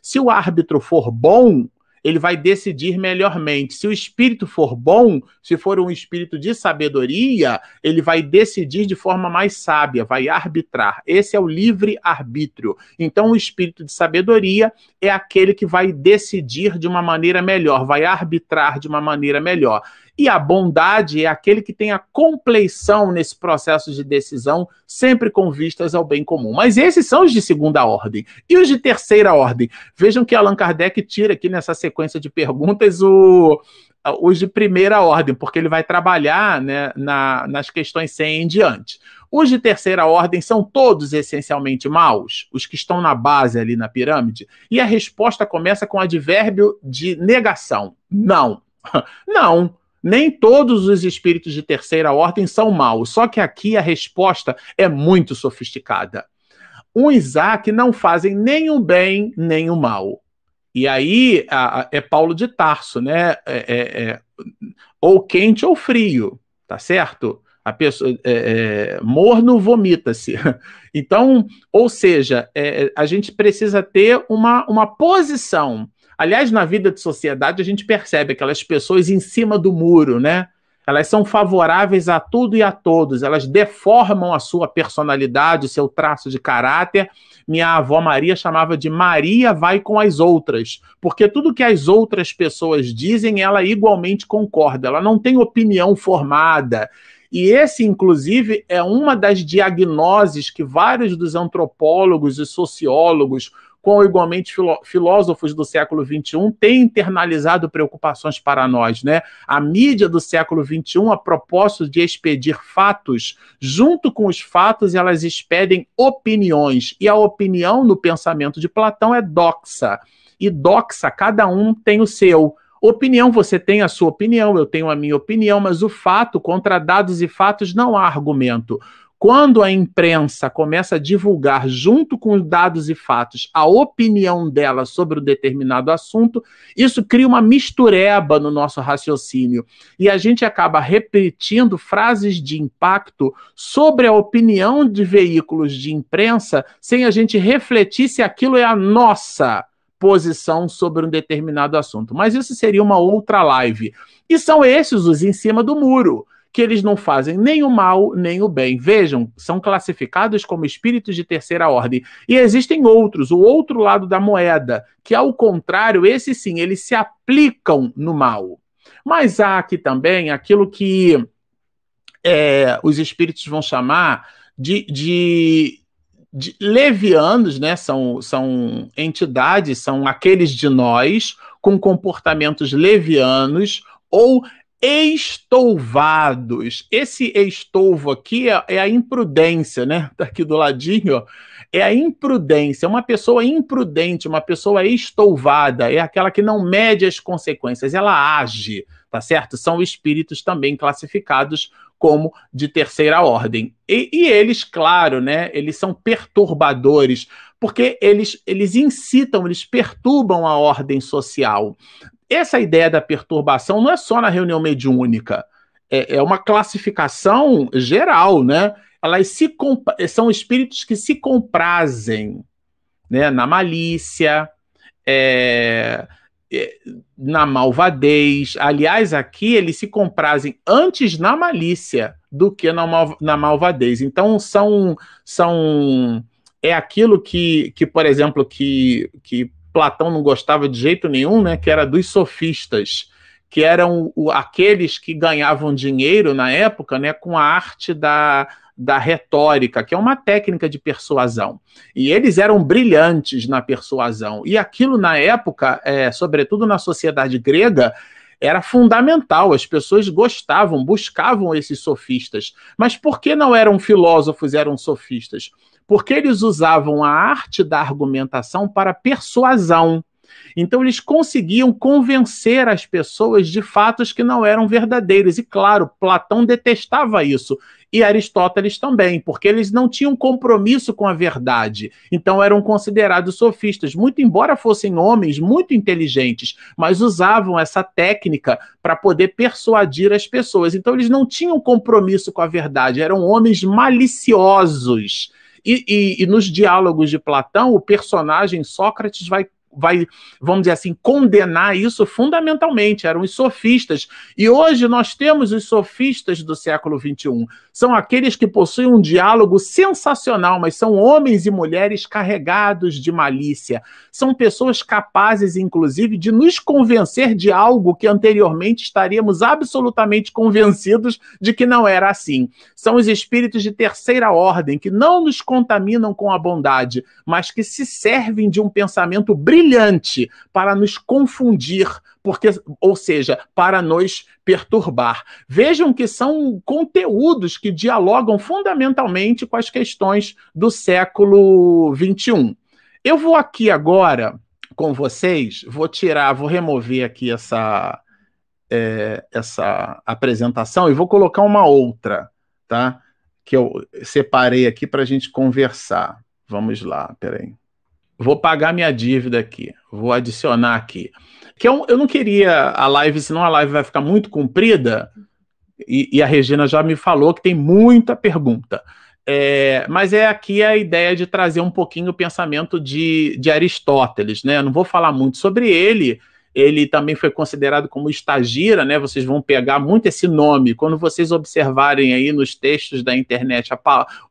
Se o árbitro for bom, ele vai decidir melhormente. Se o espírito for bom, se for um espírito de sabedoria, ele vai decidir de forma mais sábia, vai arbitrar. Esse é o livre arbítrio. Então, o espírito de sabedoria é aquele que vai decidir de uma maneira melhor, vai arbitrar de uma maneira melhor. E a bondade é aquele que tem a compleição nesse processo de decisão, sempre com vistas ao bem comum. Mas esses são os de segunda ordem. E os de terceira ordem? Vejam que Allan Kardec tira aqui nessa sequência de perguntas o, os de primeira ordem, porque ele vai trabalhar né, na, nas questões 100 em diante. Os de terceira ordem são todos essencialmente maus, os que estão na base ali na pirâmide? E a resposta começa com o advérbio de negação. Não. Não. Nem todos os espíritos de terceira ordem são maus, só que aqui a resposta é muito sofisticada. Um Isaac não fazem nem o bem nem o mal. E aí a, a, é Paulo de Tarso, né? É, é, é, ou quente ou frio, tá certo? A pessoa é, é, morno vomita-se. Então, ou seja, é, a gente precisa ter uma, uma posição Aliás, na vida de sociedade, a gente percebe aquelas pessoas em cima do muro, né? Elas são favoráveis a tudo e a todos, elas deformam a sua personalidade, o seu traço de caráter. Minha avó Maria chamava de Maria vai com as outras, porque tudo que as outras pessoas dizem, ela igualmente concorda, ela não tem opinião formada. E esse, inclusive, é uma das diagnoses que vários dos antropólogos e sociólogos com igualmente filó filósofos do século XXI, têm internalizado preocupações para nós. Né? A mídia do século XXI, a propósito de expedir fatos, junto com os fatos, elas expedem opiniões. E a opinião no pensamento de Platão é doxa. E doxa, cada um tem o seu. Opinião, você tem a sua opinião, eu tenho a minha opinião, mas o fato, contra dados e fatos, não há argumento. Quando a imprensa começa a divulgar, junto com os dados e fatos, a opinião dela sobre um determinado assunto, isso cria uma mistureba no nosso raciocínio. E a gente acaba repetindo frases de impacto sobre a opinião de veículos de imprensa, sem a gente refletir se aquilo é a nossa posição sobre um determinado assunto. Mas isso seria uma outra live. E são esses os em cima do muro que eles não fazem nem o mal nem o bem. Vejam, são classificados como espíritos de terceira ordem. E existem outros, o outro lado da moeda, que ao contrário, esses sim, eles se aplicam no mal. Mas há aqui também aquilo que é, os espíritos vão chamar de, de, de, levianos, né? São, são entidades, são aqueles de nós com comportamentos levianos ou estouvados. Esse estouvo aqui é, é, a imprudência, né? Tá aqui do ladinho, ó. É a imprudência. Uma pessoa imprudente, uma pessoa estouvada, é aquela que não mede as consequências, ela age, tá certo? São espíritos também classificados como de terceira ordem. E, e eles, claro, né? Eles são perturbadores, porque eles, eles incitam, eles perturbam a ordem social essa ideia da perturbação não é só na reunião mediúnica, é, é uma classificação geral, né? Elas se são espíritos que se comprazem né? na malícia, é, é, na malvadez. Aliás, aqui eles se comprazem antes na malícia do que na, mal, na malvadez. Então são são é aquilo que, que por exemplo, que, que Platão não gostava de jeito nenhum, né, que era dos sofistas, que eram aqueles que ganhavam dinheiro na época né, com a arte da, da retórica, que é uma técnica de persuasão. E eles eram brilhantes na persuasão. E aquilo, na época, é, sobretudo na sociedade grega, era fundamental. As pessoas gostavam, buscavam esses sofistas. Mas por que não eram filósofos, eram sofistas? Porque eles usavam a arte da argumentação para persuasão. Então, eles conseguiam convencer as pessoas de fatos que não eram verdadeiros. E, claro, Platão detestava isso. E Aristóteles também, porque eles não tinham compromisso com a verdade. Então, eram considerados sofistas, muito embora fossem homens muito inteligentes, mas usavam essa técnica para poder persuadir as pessoas. Então, eles não tinham compromisso com a verdade, eram homens maliciosos e, e, e nos diálogos de Platão, o personagem Sócrates vai vai, vamos dizer assim, condenar isso fundamentalmente, eram os sofistas. E hoje nós temos os sofistas do século XXI. São aqueles que possuem um diálogo sensacional, mas são homens e mulheres carregados de malícia. São pessoas capazes, inclusive, de nos convencer de algo que anteriormente estaríamos absolutamente convencidos de que não era assim. São os espíritos de terceira ordem que não nos contaminam com a bondade, mas que se servem de um pensamento brilhante brilhante para nos confundir, porque, ou seja, para nos perturbar. Vejam que são conteúdos que dialogam fundamentalmente com as questões do século XXI. Eu vou aqui agora com vocês, vou tirar, vou remover aqui essa, é, essa apresentação e vou colocar uma outra, tá? Que eu separei aqui para a gente conversar. Vamos lá, peraí vou pagar minha dívida aqui, vou adicionar aqui. Que eu, eu não queria a live, senão a live vai ficar muito comprida, e, e a Regina já me falou que tem muita pergunta. É, mas é aqui a ideia de trazer um pouquinho o pensamento de, de Aristóteles, né? Eu não vou falar muito sobre ele, ele também foi considerado como estagira, né? Vocês vão pegar muito esse nome. Quando vocês observarem aí nos textos da internet,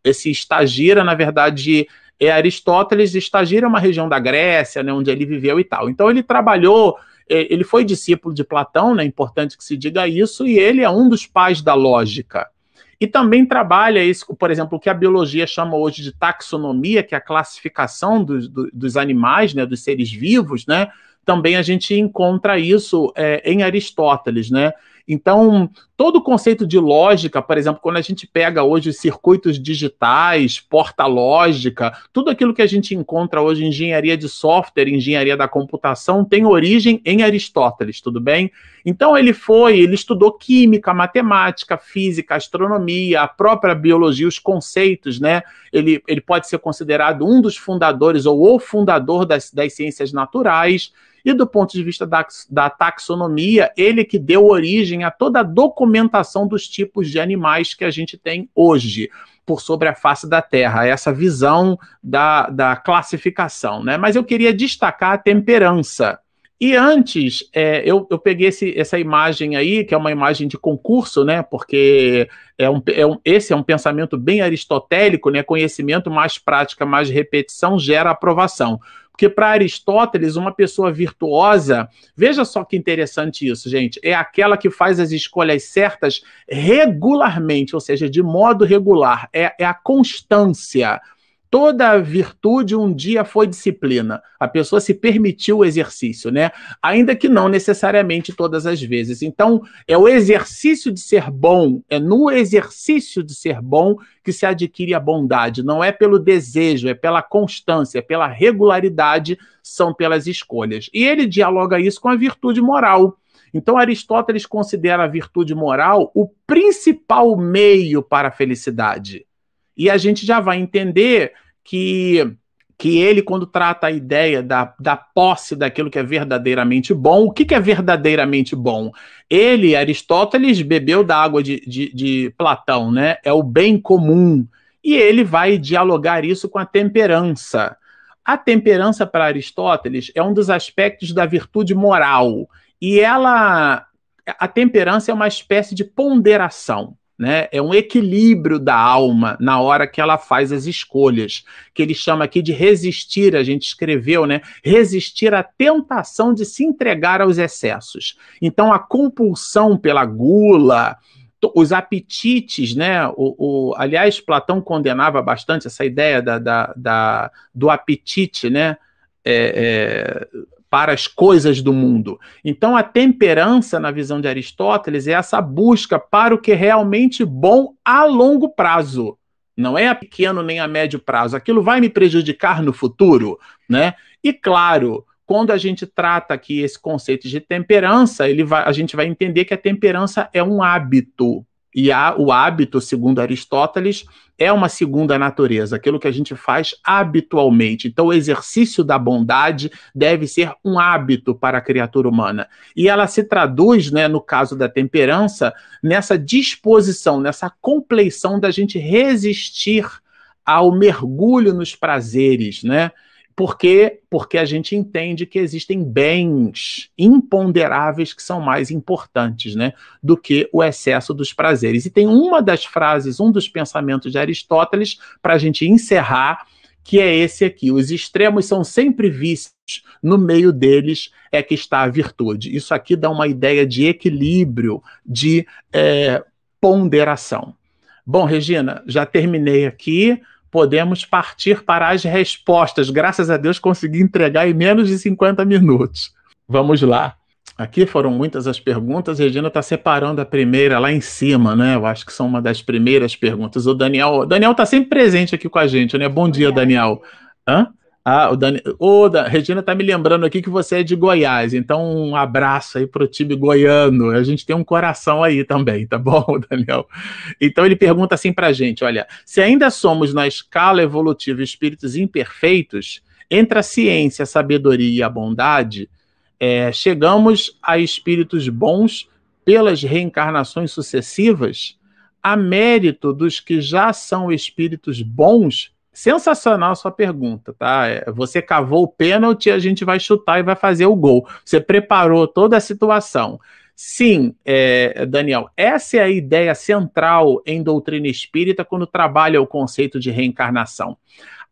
esse estagira, na verdade, é Aristóteles estagira uma região da Grécia, né, onde ele viveu e tal. Então ele trabalhou, é, ele foi discípulo de Platão, né, é importante que se diga isso, e ele é um dos pais da lógica. E também trabalha isso, por exemplo, o que a biologia chama hoje de taxonomia, que é a classificação dos, dos animais, né, dos seres vivos, né? Também a gente encontra isso é, em Aristóteles, né? Então, todo o conceito de lógica, por exemplo, quando a gente pega hoje os circuitos digitais, porta-lógica, tudo aquilo que a gente encontra hoje em engenharia de software, engenharia da computação, tem origem em Aristóteles, tudo bem? Então, ele foi, ele estudou química, matemática, física, astronomia, a própria biologia, os conceitos, né? Ele, ele pode ser considerado um dos fundadores ou o fundador das, das ciências naturais. E do ponto de vista da, da taxonomia, ele que deu origem a toda a documentação dos tipos de animais que a gente tem hoje por sobre a face da Terra, essa visão da, da classificação. Né? Mas eu queria destacar a temperança. E antes, é, eu, eu peguei esse, essa imagem aí, que é uma imagem de concurso, né? Porque é um, é um, esse é um pensamento bem aristotélico, né? Conhecimento mais prática, mais repetição gera aprovação. Porque para Aristóteles, uma pessoa virtuosa, veja só que interessante isso, gente, é aquela que faz as escolhas certas regularmente, ou seja, de modo regular, é, é a constância. Toda virtude um dia foi disciplina. A pessoa se permitiu o exercício, né? Ainda que não necessariamente todas as vezes. Então, é o exercício de ser bom, é no exercício de ser bom que se adquire a bondade. Não é pelo desejo, é pela constância, é pela regularidade, são pelas escolhas. E ele dialoga isso com a virtude moral. Então, Aristóteles considera a virtude moral o principal meio para a felicidade. E a gente já vai entender que, que ele, quando trata a ideia da, da posse daquilo que é verdadeiramente bom, o que, que é verdadeiramente bom? Ele, Aristóteles, bebeu da água de, de, de Platão, né? É o bem comum. E ele vai dialogar isso com a temperança. A temperança para Aristóteles é um dos aspectos da virtude moral. E ela. A temperança é uma espécie de ponderação né? É um equilíbrio da alma na hora que ela faz as escolhas, que ele chama aqui de resistir, a gente escreveu, né? Resistir à tentação de se entregar aos excessos. Então, a compulsão pela gula, os apetites, né? O, o, aliás, Platão condenava bastante essa ideia da, da, da do apetite, né? É, é, para as coisas do mundo. Então, a temperança, na visão de Aristóteles, é essa busca para o que é realmente bom a longo prazo. Não é a pequeno nem a médio prazo. Aquilo vai me prejudicar no futuro, né? E claro, quando a gente trata aqui esse conceito de temperança, ele vai, a gente vai entender que a temperança é um hábito. E a, o hábito, segundo Aristóteles, é uma segunda natureza, aquilo que a gente faz habitualmente. Então, o exercício da bondade deve ser um hábito para a criatura humana. E ela se traduz, né, no caso da temperança, nessa disposição, nessa compleição da gente resistir ao mergulho nos prazeres, né? Por quê? Porque a gente entende que existem bens imponderáveis que são mais importantes né, do que o excesso dos prazeres. E tem uma das frases, um dos pensamentos de Aristóteles, para a gente encerrar, que é esse aqui: os extremos são sempre vícios, no meio deles é que está a virtude. Isso aqui dá uma ideia de equilíbrio, de é, ponderação. Bom, Regina, já terminei aqui podemos partir para as respostas. Graças a Deus consegui entregar em menos de 50 minutos. Vamos lá. Aqui foram muitas as perguntas. Regina está separando a primeira lá em cima, né? Eu acho que são uma das primeiras perguntas. O Daniel, o Daniel está sempre presente aqui com a gente, né? Bom dia, Daniel. Hã? Ah, o Dani... Ô, da... Regina tá me lembrando aqui que você é de Goiás, então um abraço aí pro time goiano. A gente tem um coração aí também, tá bom, Daniel? Então ele pergunta assim pra gente: olha, se ainda somos na escala evolutiva espíritos imperfeitos, entre a ciência, a sabedoria e a bondade, é, chegamos a espíritos bons pelas reencarnações sucessivas, a mérito dos que já são espíritos bons Sensacional sua pergunta, tá? É, você cavou o pênalti, a gente vai chutar e vai fazer o gol. Você preparou toda a situação. Sim, é, Daniel, essa é a ideia central em doutrina espírita quando trabalha o conceito de reencarnação.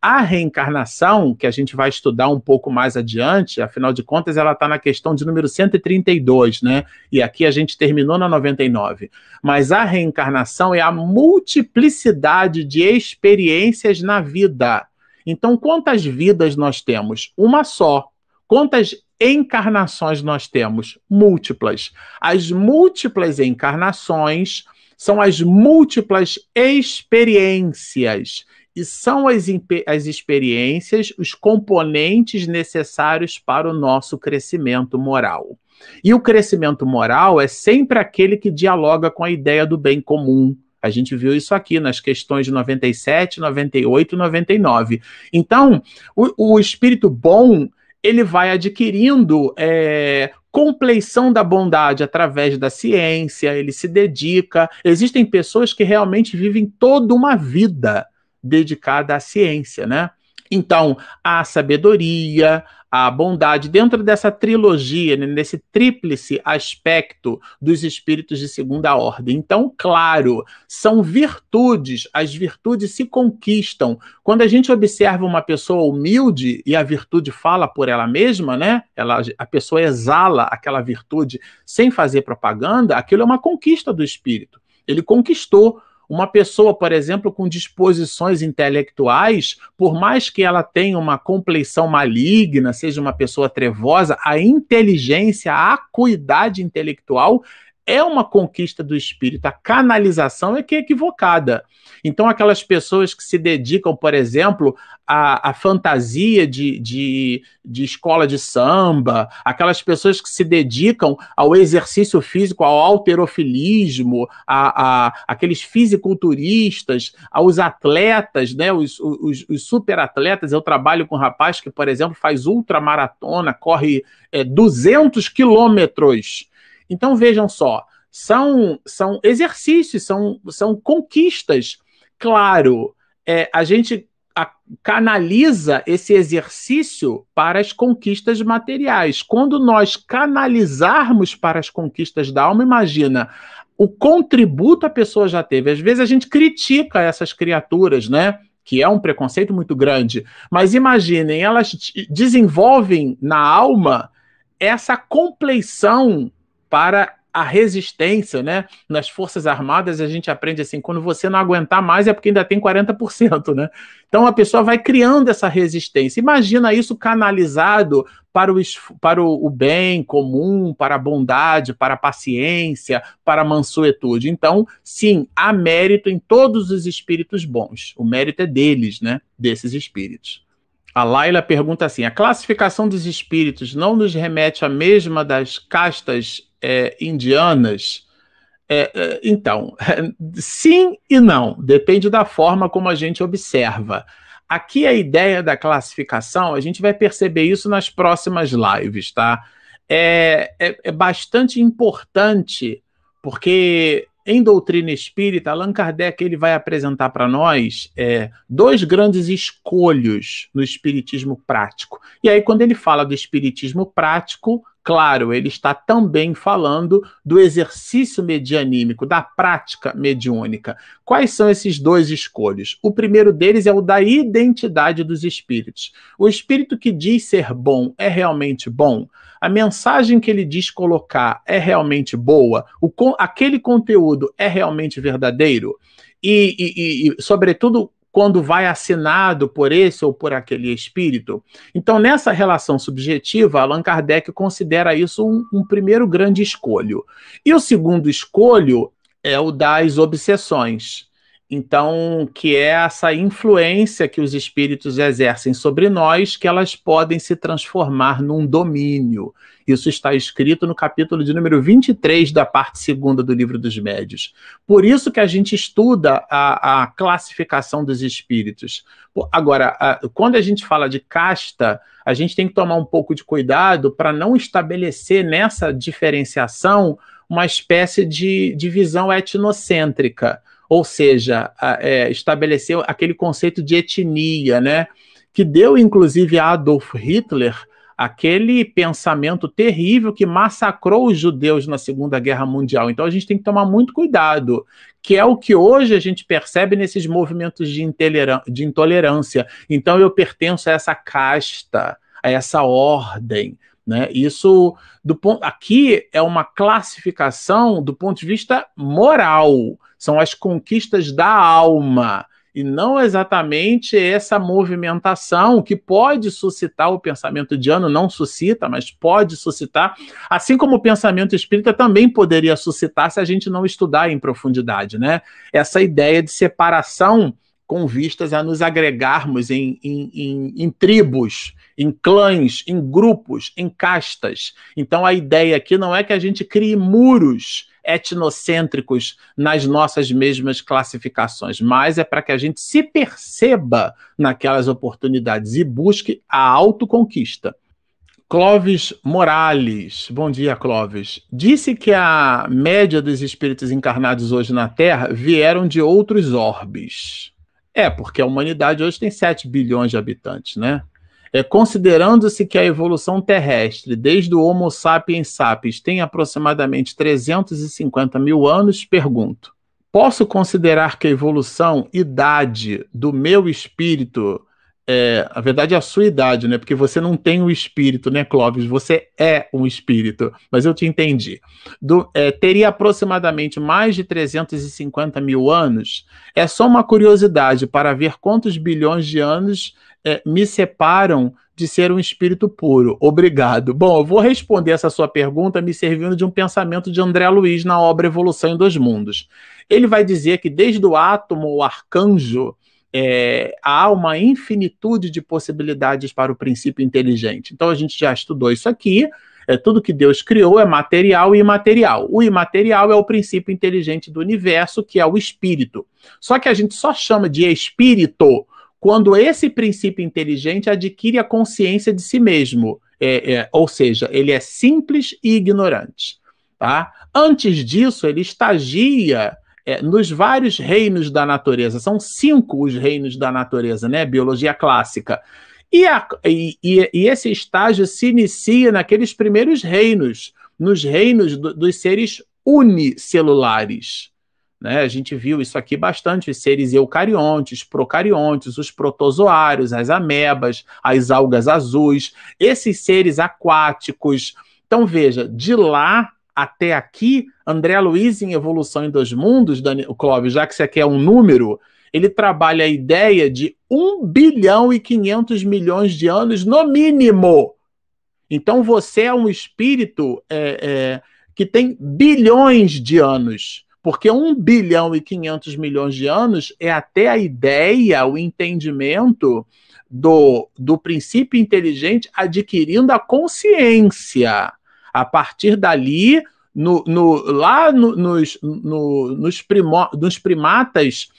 A reencarnação, que a gente vai estudar um pouco mais adiante, afinal de contas, ela está na questão de número 132, né? E aqui a gente terminou na 99. Mas a reencarnação é a multiplicidade de experiências na vida. Então, quantas vidas nós temos? Uma só. Quantas encarnações nós temos? Múltiplas. As múltiplas encarnações são as múltiplas experiências. E são as, as experiências os componentes necessários para o nosso crescimento moral. E o crescimento moral é sempre aquele que dialoga com a ideia do bem comum. A gente viu isso aqui nas questões de 97, 98 e 99. Então, o, o espírito bom ele vai adquirindo é, compleição da bondade através da ciência, ele se dedica. Existem pessoas que realmente vivem toda uma vida dedicada à ciência, né? Então, a sabedoria, a bondade, dentro dessa trilogia, né, nesse tríplice aspecto dos espíritos de segunda ordem. Então, claro, são virtudes, as virtudes se conquistam. Quando a gente observa uma pessoa humilde e a virtude fala por ela mesma, né? Ela, a pessoa exala aquela virtude sem fazer propaganda, aquilo é uma conquista do espírito. Ele conquistou uma pessoa, por exemplo, com disposições intelectuais, por mais que ela tenha uma compleição maligna, seja uma pessoa trevosa, a inteligência, a acuidade intelectual é uma conquista do espírito. A canalização é que é equivocada. Então, aquelas pessoas que se dedicam, por exemplo, à, à fantasia de, de, de, escola de samba, aquelas pessoas que se dedicam ao exercício físico, ao alterofilismo, a, a aqueles fisiculturistas, aos atletas, né, os, os, os superatletas. Eu trabalho com um rapaz que, por exemplo, faz ultramaratona, corre é, 200 quilômetros então vejam só, são, são exercícios, são, são conquistas. Claro, é, a gente a, canaliza esse exercício para as conquistas materiais. Quando nós canalizarmos para as conquistas da alma, imagina o contributo a pessoa já teve. Às vezes a gente critica essas criaturas, né? Que é um preconceito muito grande. Mas imaginem, elas desenvolvem na alma essa compleição para a resistência, né? Nas Forças Armadas a gente aprende assim, quando você não aguentar mais é porque ainda tem 40%, né? Então a pessoa vai criando essa resistência. Imagina isso canalizado para o, para o, bem comum, para a bondade, para a paciência, para a mansuetude. Então, sim, há mérito em todos os espíritos bons. O mérito é deles, né? Desses espíritos. A Laila pergunta assim: a classificação dos espíritos não nos remete à mesma das castas é, indianas? É, é, então, sim e não, depende da forma como a gente observa. Aqui a ideia da classificação, a gente vai perceber isso nas próximas lives, tá? É, é, é bastante importante, porque em doutrina espírita, Allan Kardec ele vai apresentar para nós é, dois grandes escolhos no espiritismo prático. E aí, quando ele fala do espiritismo prático, claro, ele está também falando do exercício medianímico, da prática mediúnica. Quais são esses dois escolhos? O primeiro deles é o da identidade dos espíritos. O espírito que diz ser bom é realmente bom? A mensagem que ele diz colocar é realmente boa, o, aquele conteúdo é realmente verdadeiro, e, e, e, sobretudo, quando vai assinado por esse ou por aquele espírito. Então, nessa relação subjetiva, Allan Kardec considera isso um, um primeiro grande escolho. E o segundo escolho é o das obsessões. Então, que é essa influência que os espíritos exercem sobre nós, que elas podem se transformar num domínio. Isso está escrito no capítulo de número 23 da parte segunda do livro dos médios. Por isso que a gente estuda a, a classificação dos espíritos. Agora, a, quando a gente fala de casta, a gente tem que tomar um pouco de cuidado para não estabelecer nessa diferenciação uma espécie de divisão etnocêntrica ou seja, é, estabeleceu aquele conceito de etnia, né? Que deu, inclusive, a Adolf Hitler aquele pensamento terrível que massacrou os judeus na Segunda Guerra Mundial. Então a gente tem que tomar muito cuidado, que é o que hoje a gente percebe nesses movimentos de, de intolerância. Então eu pertenço a essa casta, a essa ordem. Né? Isso do ponto aqui é uma classificação do ponto de vista moral, são as conquistas da alma. e não exatamente essa movimentação que pode suscitar o pensamento diano, não suscita, mas pode suscitar, assim como o pensamento espírita também poderia suscitar se a gente não estudar em profundidade, né? Essa ideia de separação com vistas a nos agregarmos em, em, em, em, tribos, em clãs, em grupos, em castas. Então a ideia aqui não é que a gente crie muros etnocêntricos nas nossas mesmas classificações, mas é para que a gente se perceba naquelas oportunidades e busque a autoconquista. Clóvis Morales, bom dia, Clóvis. Disse que a média dos espíritos encarnados hoje na Terra vieram de outros orbes. É, porque a humanidade hoje tem 7 bilhões de habitantes, né? É, Considerando-se que a evolução terrestre, desde o Homo sapiens sapiens, tem aproximadamente 350 mil anos, pergunto: posso considerar que a evolução, idade do meu espírito, é, a verdade é a sua idade, né? Porque você não tem o um espírito, né, Clóvis? Você é um espírito, mas eu te entendi. Do, é, teria aproximadamente mais de 350 mil anos. É só uma curiosidade para ver quantos bilhões de anos é, me separam de ser um espírito puro. Obrigado. Bom, eu vou responder essa sua pergunta me servindo de um pensamento de André Luiz na obra Evolução em Dois Mundos. Ele vai dizer que desde o átomo, o arcanjo, é, há uma infinitude de possibilidades para o princípio inteligente. Então a gente já estudou isso aqui. É, tudo que Deus criou é material e imaterial. O imaterial é o princípio inteligente do universo, que é o espírito. Só que a gente só chama de espírito quando esse princípio inteligente adquire a consciência de si mesmo, é, é, ou seja, ele é simples e ignorante. Tá? Antes disso, ele estagia é, nos vários reinos da natureza. São cinco os reinos da natureza, né? Biologia clássica. E, a, e, e esse estágio se inicia naqueles primeiros reinos, nos reinos do, dos seres unicelulares. Né? A gente viu isso aqui bastante: os seres eucariontes, procariontes, os protozoários, as amebas, as algas azuis, esses seres aquáticos. Então, veja, de lá até aqui, André Luiz, em Evolução em Dois Mundos, Daniel, Clóvis, já que você quer um número, ele trabalha a ideia de 1 bilhão e 500 milhões de anos no mínimo. Então, você é um espírito é, é, que tem bilhões de anos. Porque 1 bilhão e 500 milhões de anos é até a ideia, o entendimento do, do princípio inteligente adquirindo a consciência. A partir dali, no, no, lá no, nos, nos, primo, nos primatas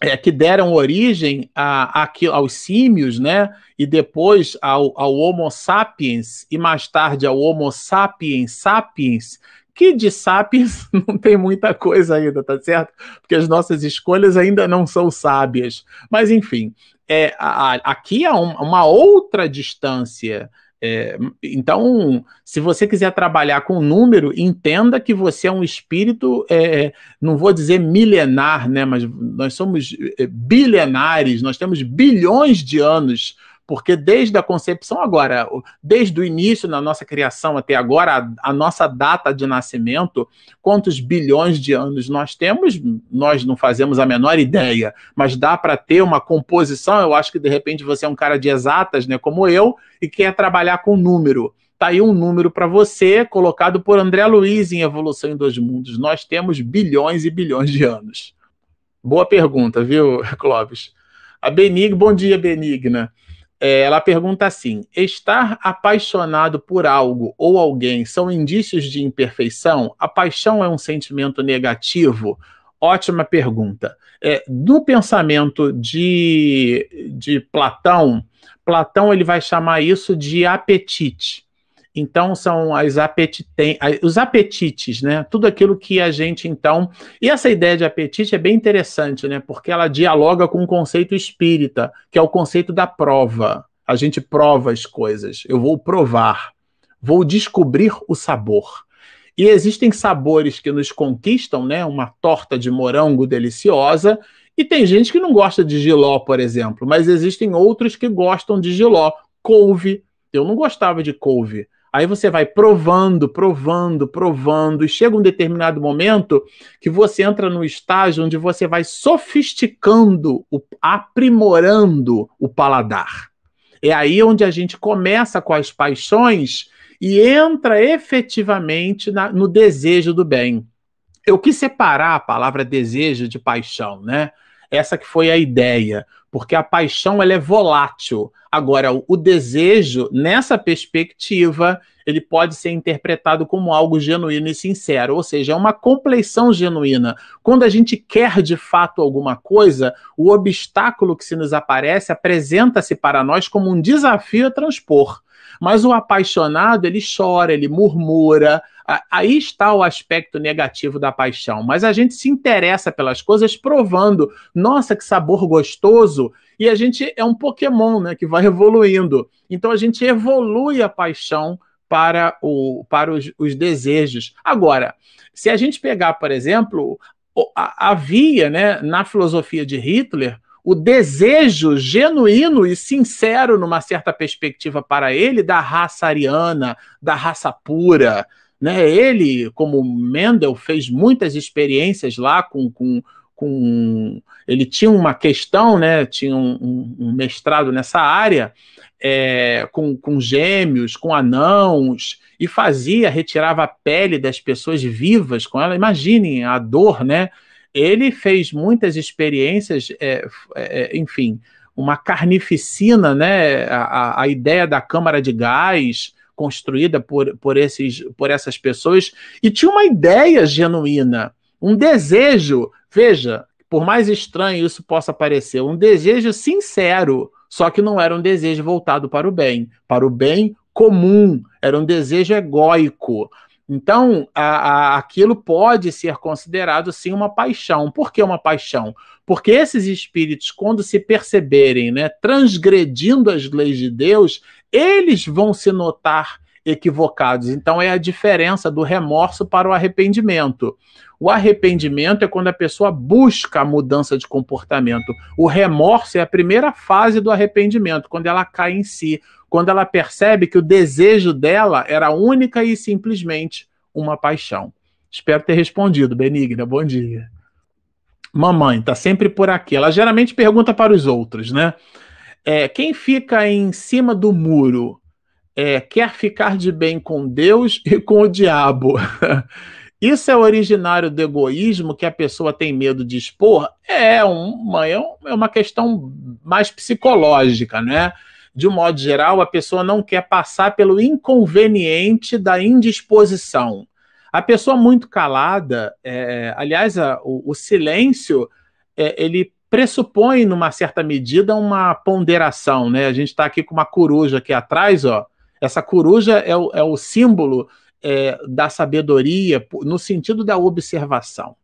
é, que deram origem a, a, aos símios, né? E depois ao, ao Homo sapiens, e mais tarde ao Homo sapiens sapiens, que de sapiens não tem muita coisa ainda, tá certo? Porque as nossas escolhas ainda não são sábias. Mas, enfim, é, a, a, aqui há um, uma outra distância. É, então, se você quiser trabalhar com número, entenda que você é um espírito, é, não vou dizer milenar, né? Mas nós somos é, bilenares, nós temos bilhões de anos porque desde a concepção agora, desde o início da nossa criação até agora, a, a, nossa data de nascimento, quantos bilhões de anos nós temos, nós não fazemos a menor ideia, mas dá para ter uma composição. Eu acho que de repente você é um cara de exatas, né, como eu, e quer trabalhar com número. Tá aí um número para você, colocado por André Luiz em Evolução em Dois Mundos. Nós temos bilhões e bilhões de anos. Boa pergunta, viu, Clóvis? A Benigna, bom dia, Benigna. É, ela pergunta assim: estar apaixonado por algo ou alguém são indícios de imperfeição? A paixão é um sentimento negativo? Ótima pergunta. É, no pensamento de, de Platão, Platão ele vai chamar isso de apetite. Então são as apetite, os apetites, né? Tudo aquilo que a gente então. E essa ideia de apetite é bem interessante, né? Porque ela dialoga com o conceito espírita, que é o conceito da prova. A gente prova as coisas. Eu vou provar, vou descobrir o sabor. E existem sabores que nos conquistam, né? Uma torta de morango deliciosa. E tem gente que não gosta de giló, por exemplo, mas existem outros que gostam de giló. Couve. Eu não gostava de couve Aí você vai provando, provando, provando, e chega um determinado momento que você entra no estágio onde você vai sofisticando, aprimorando o paladar. É aí onde a gente começa com as paixões e entra efetivamente na, no desejo do bem. Eu quis separar a palavra desejo de paixão, né? Essa que foi a ideia, porque a paixão ela é volátil. Agora, o desejo, nessa perspectiva, ele pode ser interpretado como algo genuíno e sincero, ou seja, é uma compleição genuína. Quando a gente quer de fato alguma coisa, o obstáculo que se nos aparece apresenta-se para nós como um desafio a transpor. Mas o apaixonado, ele chora, ele murmura, Aí está o aspecto negativo da paixão. Mas a gente se interessa pelas coisas provando, nossa, que sabor gostoso. E a gente é um Pokémon, né, que vai evoluindo. Então a gente evolui a paixão para, o, para os, os desejos. Agora, se a gente pegar, por exemplo, havia né, na filosofia de Hitler o desejo genuíno e sincero, numa certa perspectiva para ele, da raça ariana, da raça pura, né? Ele, como Mendel, fez muitas experiências lá com, com, ele tinha uma questão, né? Tinha um, um mestrado nessa área, é, com, com gêmeos, com anãos, e fazia, retirava a pele das pessoas vivas com ela. Imaginem a dor, né? Ele fez muitas experiências, é, é, enfim, uma carnificina, né? A, a ideia da câmara de gás, construída por, por, esses, por essas pessoas e tinha uma ideia genuína, um desejo. Veja, por mais estranho isso possa parecer, um desejo sincero, só que não era um desejo voltado para o bem, para o bem comum, era um desejo egóico. Então, a, a, aquilo pode ser considerado sim uma paixão. Por que uma paixão? Porque esses espíritos, quando se perceberem né, transgredindo as leis de Deus, eles vão se notar equivocados. Então, é a diferença do remorso para o arrependimento. O arrependimento é quando a pessoa busca a mudança de comportamento. O remorso é a primeira fase do arrependimento, quando ela cai em si, quando ela percebe que o desejo dela era única e simplesmente uma paixão. Espero ter respondido, Benigna. Bom dia. Mamãe, tá sempre por aqui. Ela geralmente pergunta para os outros, né? É, quem fica em cima do muro é, quer ficar de bem com Deus e com o diabo. Isso é originário do egoísmo que a pessoa tem medo de expor? É uma, é, é uma questão mais psicológica, né? De um modo geral, a pessoa não quer passar pelo inconveniente da indisposição. A pessoa muito calada, é, aliás, a, o, o, silêncio, é, ele pressupõe, numa certa medida, uma ponderação. Né? A gente está aqui com uma coruja aqui atrás, ó. Essa coruja é o, é o símbolo é, da sabedoria, no sentido da observação.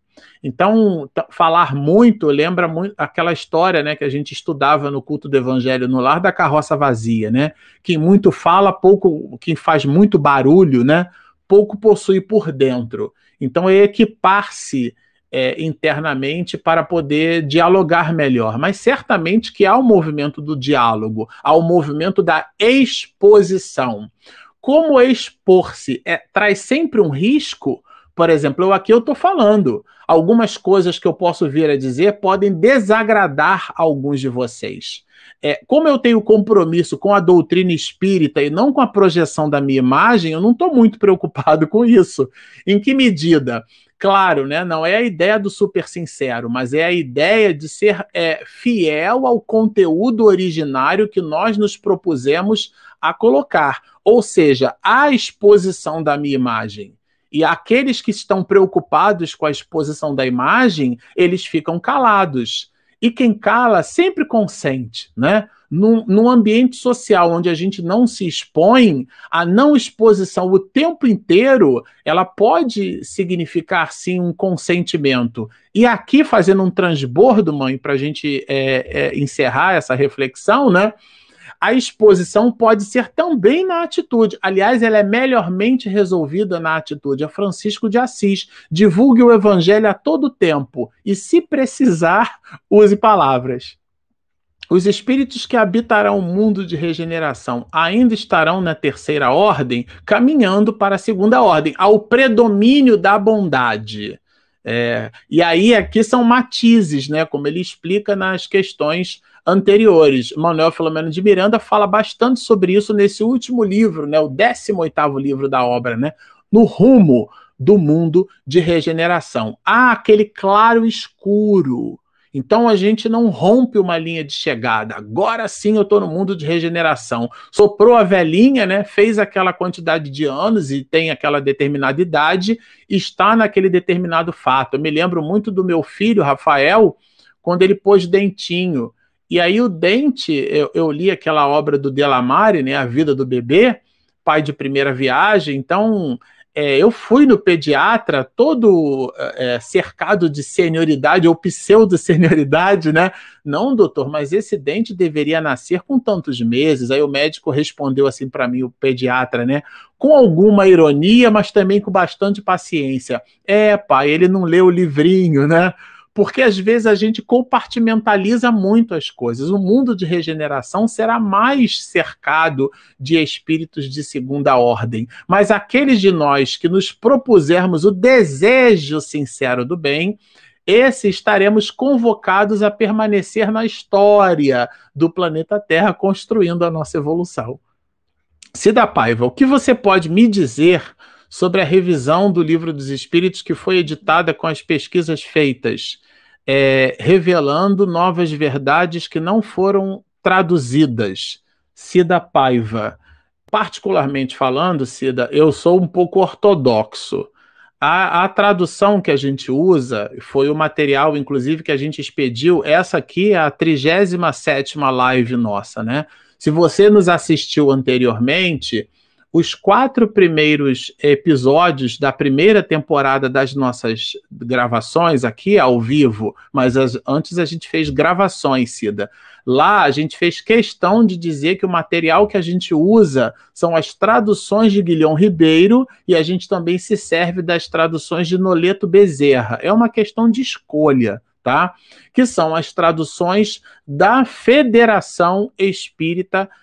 Então, falar muito lembra muito aquela história né, que a gente estudava no culto do evangelho no lar da carroça vazia, né? Quem muito fala, pouco, quem faz muito barulho, né? Pouco possui por dentro. Então, é equipar-se é, internamente para poder dialogar melhor. Mas certamente que há o um movimento do diálogo, há o um movimento da exposição. Como expor-se é, traz sempre um risco, por exemplo, eu aqui eu estou falando. Algumas coisas que eu posso vir a dizer podem desagradar alguns de vocês. É, como eu tenho compromisso com a doutrina espírita e não com a projeção da minha imagem, eu não estou muito preocupado com isso. Em que medida? Claro, né, não é a ideia do super sincero, mas é a ideia de ser é, fiel ao conteúdo originário que nós nos propusemos a colocar. Ou seja, a exposição da minha imagem e aqueles que estão preocupados com a exposição da imagem, eles ficam calados. E quem cala sempre consente, né? Num, num, ambiente social onde a gente não se expõe, a não exposição o tempo inteiro, ela pode significar sim um consentimento. E aqui, fazendo um transbordo, mãe, para a gente é, é, encerrar essa reflexão, né? A exposição pode ser também na atitude. Aliás, ela é melhormente resolvida na atitude. É Francisco de Assis. Divulgue o evangelho a todo tempo e, se precisar, use palavras. os espíritos que habitarão o mundo de regeneração ainda estarão na terceira ordem, caminhando para a segunda ordem, ao predomínio da bondade. É, e aí aqui são matizes, né? Como ele explica nas questões anteriores. Manuel Filomeno de Miranda fala bastante sobre isso nesse último livro, né? O 18 livro da obra, né? No rumo do mundo de regeneração. Há aquele claro escuro então a gente não rompe uma linha de chegada. Agora sim eu estou no mundo de regeneração. Soprou a velhinha, né? Fez aquela quantidade de anos e tem aquela determinada idade, está naquele determinado fato. Eu me lembro muito do meu filho, Rafael, quando ele pôs dentinho. E aí o dente, eu, eu li aquela obra do Delamare, né? A vida do bebê, pai de primeira viagem. Então é, eu fui no pediatra todo é, cercado de senioridade ou pseudo-senioridade, né? Não, doutor, mas esse dente deveria nascer com tantos meses. Aí o médico respondeu assim para mim, o pediatra, né? Com alguma ironia, mas também com bastante paciência. É, pai, ele não leu o livrinho, né? Porque às vezes a gente compartimentaliza muito as coisas. O mundo de regeneração será mais cercado de espíritos de segunda ordem, mas aqueles de nós que nos propusermos o desejo sincero do bem, esse estaremos convocados a permanecer na história do planeta Terra, construindo a nossa evolução. Cida Paiva, o que você pode me dizer sobre a revisão do Livro dos Espíritos que foi editada com as pesquisas feitas é, revelando novas verdades que não foram traduzidas. Cida Paiva. Particularmente falando, Cida, eu sou um pouco ortodoxo. A, a, tradução que a gente usa foi o material, inclusive, que a gente expediu. Essa aqui é a 37 live nossa, né? Se você nos assistiu anteriormente, os quatro primeiros episódios da primeira temporada das nossas gravações aqui ao vivo, mas as, antes a gente fez gravações, Cida. Lá a gente fez questão de dizer que o material que a gente usa são as traduções de Guilhom Ribeiro e a gente também se serve das traduções de Noleto Bezerra. É uma questão de escolha. Tá? Que são as traduções da Federação Espírita brasileira.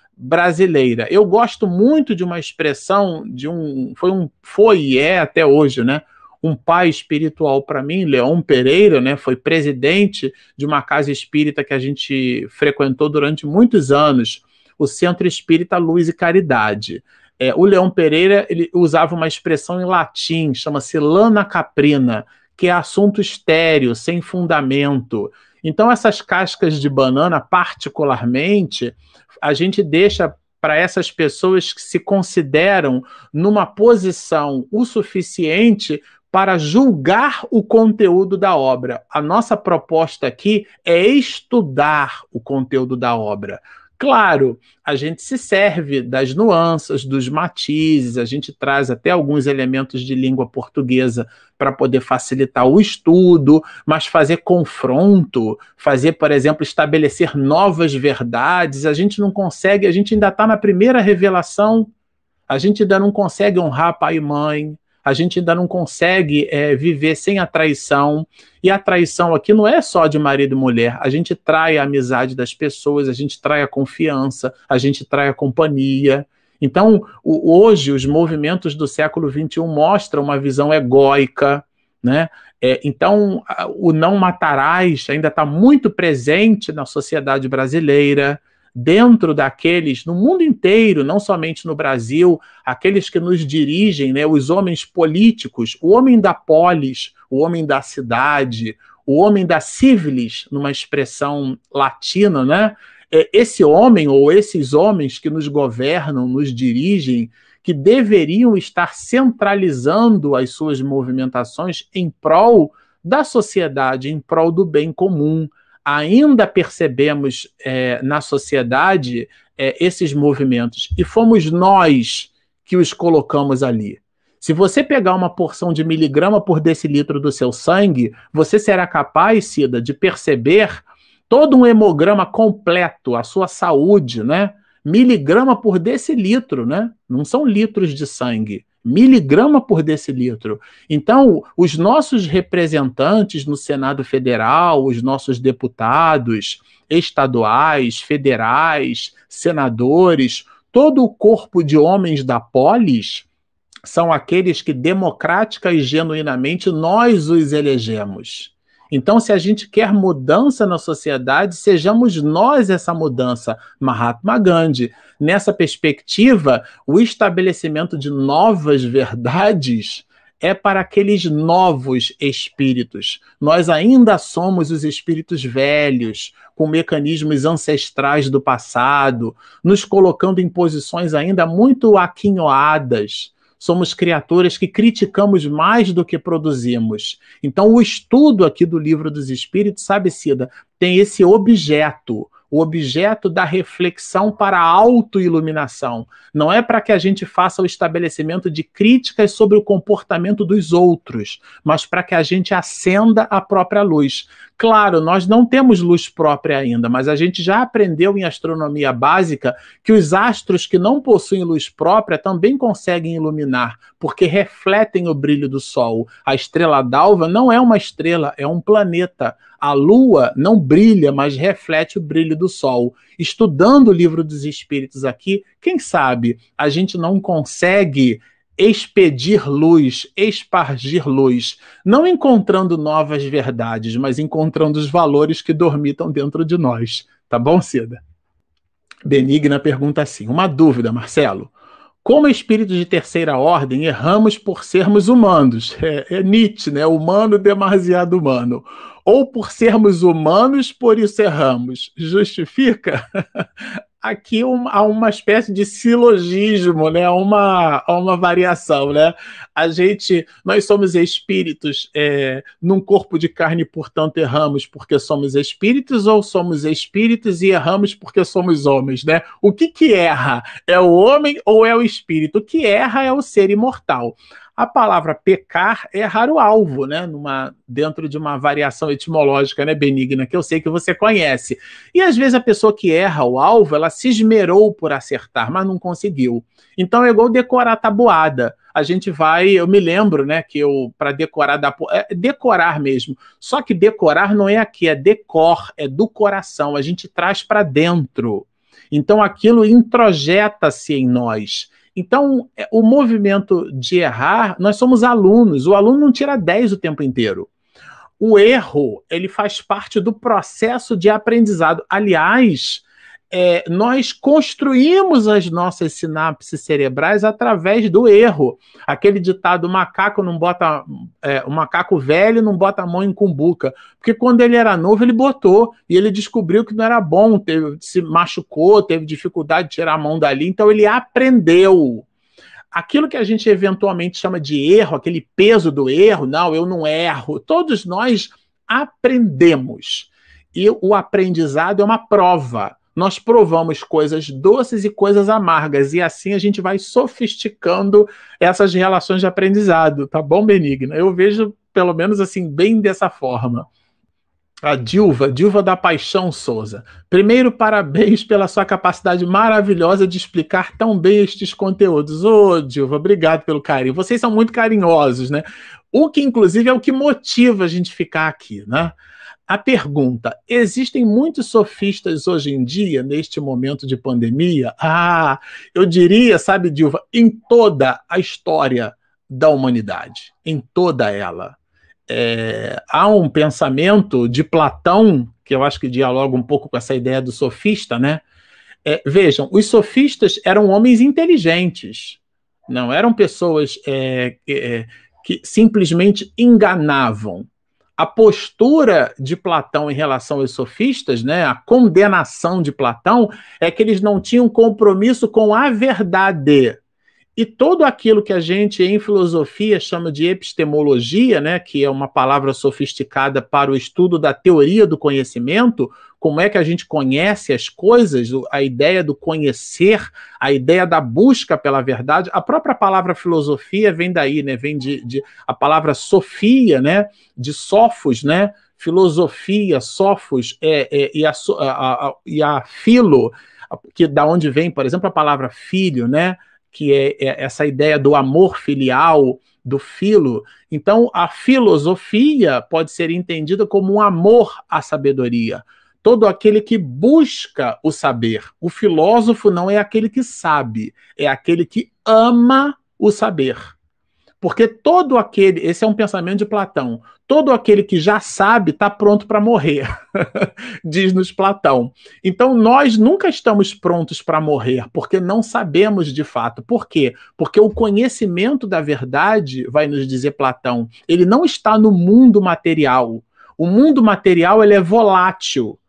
Eu gosto muito de uma expressão de um foi um foi e é até hoje, né? Um pai espiritual para mim, Leon Pereira, né? Foi presidente de uma casa espírita que a gente frequentou durante muitos anos, o Centro Espírita Luz e Caridade. É, o Leão Pereira ele usava uma expressão em latim, chama-se lana caprina, que é assunto estéreo, sem fundamento. Então, essas cascas de banana, particularmente, a gente deixa para essas pessoas que se consideram numa posição o suficiente para julgar o conteúdo da obra. A nossa proposta aqui é estudar o conteúdo da obra. Claro, a gente se serve das nuances, dos matizes, a gente traz até alguns elementos de língua portuguesa para poder facilitar o estudo, mas fazer confronto, fazer, por exemplo, estabelecer novas verdades, a gente não consegue, a gente ainda está na primeira revelação, a gente ainda não consegue honrar pai e mãe, a gente ainda não consegue é, viver sem a traição. E a traição aqui não é só de marido e mulher. A gente trai a amizade das pessoas, a gente trai a confiança, a gente trai a companhia. Então, o, hoje, os movimentos do século XXI mostram uma visão egóica, né? É, então, o não matarás ainda está muito presente na sociedade brasileira dentro daqueles, no mundo inteiro, não somente no Brasil, aqueles que nos dirigem, né, os homens políticos, o homem da polis, o homem da cidade, o homem da civilis, numa expressão latina, né? É esse homem ou esses homens que nos governam, nos dirigem, que deveriam estar centralizando as suas movimentações em prol da sociedade, em prol do bem comum, ainda percebemos é, na sociedade é, esses movimentos e fomos nós que os colocamos ali. Se você pegar uma porção de miligrama por decilitro do seu sangue, você será capaz, Cida, de perceber todo um hemograma completo, a sua saúde, né? Miligrama por decilitro, né? Não são litros de sangue. Miligrama por decilitro. Então, os nossos representantes no Senado Federal, os nossos deputados estaduais, federais, senadores, todo o corpo de homens da polis são aqueles que democrática e genuinamente nós os elegemos. Então, se a gente quer mudança na sociedade, sejamos nós essa mudança. Mahatma Gandhi. Nessa perspectiva, o estabelecimento de novas verdades é para aqueles novos espíritos. Nós ainda somos os espíritos velhos, com mecanismos ancestrais do passado, nos colocando em posições ainda muito aquinhoadas somos criaturas que criticamos mais do que produzimos. Então, o estudo aqui do livro dos Espíritos, sabe, Cida, tem esse objeto, o objeto da reflexão para a autoiluminação. Não é para que a gente faça o estabelecimento de críticas sobre o comportamento dos outros, mas para que a gente acenda a própria luz. Claro, nós não temos luz própria ainda, mas a gente já aprendeu em astronomia básica que os astros que não possuem luz própria também conseguem iluminar, porque refletem o brilho do Sol. A estrela d'alva não é uma estrela, é um planeta. A Lua não brilha, mas reflete o brilho do Sol. Estudando o livro dos Espíritos aqui, quem sabe a gente não consegue expedir luz, espargir luz, não encontrando novas verdades, mas encontrando os valores que dormitam dentro de nós. Tá bom, Cida? Benigna pergunta assim: uma dúvida, Marcelo. Como espíritos de terceira ordem, erramos por sermos humanos. É, é Nietzsche, né? Humano demasiado humano. Ou por sermos humanos, por isso erramos. Justifica? aqui um, há uma espécie de silogismo, né? uma, uma variação. Né? A gente, nós somos espíritos é, num corpo de carne, portanto, erramos porque somos espíritos, ou somos espíritos e erramos porque somos homens. Né? O que, que erra? É o homem ou é o espírito? O que erra é o ser imortal. A palavra pecar é errar o alvo, né? Numa, dentro de uma variação etimológica, né, benigna, que eu sei que você conhece. E às vezes a pessoa que erra o alvo, ela se esmerou por acertar, mas não conseguiu. Então é igual decorar a tabuada. A gente vai, eu me lembro, né, que eu para decorar da é, decorar mesmo. Só que decorar não é aqui, é decor, é do coração. A gente traz para dentro. Então aquilo introjeta-se em nós. Então, é, o movimento de errar, nós somos alunos, o aluno não tira 10 o tempo inteiro. O erro, ele faz parte do processo de aprendizado. Aliás, é, nós construímos as nossas sinapses cerebrais através do erro. Aquele ditado: o macaco não bota. É, o macaco velho não bota a mão em cumbuca. Porque quando ele era novo, ele botou. E ele descobriu que não era bom, teve, se machucou, teve dificuldade de tirar a mão dali. Então ele aprendeu. Aquilo que a gente eventualmente chama de erro, aquele peso do erro, não, eu não erro. Todos nós aprendemos. E o aprendizado é uma prova nós provamos coisas doces e coisas amargas, e assim a gente vai sofisticando essas relações de aprendizado, tá bom, Benigna? Eu vejo, pelo menos assim, bem dessa forma. A Dilva, Dilva da Paixão Souza. Primeiro, parabéns pela sua capacidade maravilhosa de explicar tão bem estes conteúdos. Ô, oh, Dilva, obrigado pelo carinho. Vocês são muito carinhosos, né? O que, inclusive, é o que motiva a gente ficar aqui, né? A pergunta: existem muitos sofistas hoje em dia, neste momento de pandemia? Ah, eu diria, sabe, Dilva, em toda a história da humanidade, em toda ela. É, há um pensamento de Platão, que eu acho que dialoga um pouco com essa ideia do sofista, né? É, vejam, os sofistas eram homens inteligentes, não eram pessoas é, é que simplesmente enganavam a postura de Platão em relação aos sofistas, né, a condenação de Platão, é que eles não tinham compromisso com a verdade. E tudo aquilo que a gente em filosofia chama de epistemologia, né, que é uma palavra sofisticada para o estudo da teoria do conhecimento, como é que a gente conhece as coisas, a ideia do conhecer, a ideia da busca pela verdade. A própria palavra filosofia vem daí, né? Vem de, de a palavra sofia, né? De sofos, né? Filosofia, sofos é, é, e, a, a, a, e a filo, que da onde vem, por exemplo, a palavra filho, né? Que é, é essa ideia do amor filial, do filo. Então, a filosofia pode ser entendida como um amor à sabedoria. Todo aquele que busca o saber. O filósofo não é aquele que sabe, é aquele que ama o saber. Porque todo aquele, esse é um pensamento de Platão, todo aquele que já sabe está pronto para morrer, diz-nos Platão. Então nós nunca estamos prontos para morrer, porque não sabemos de fato. Por quê? Porque o conhecimento da verdade, vai nos dizer Platão, ele não está no mundo material. O mundo material ele é volátil.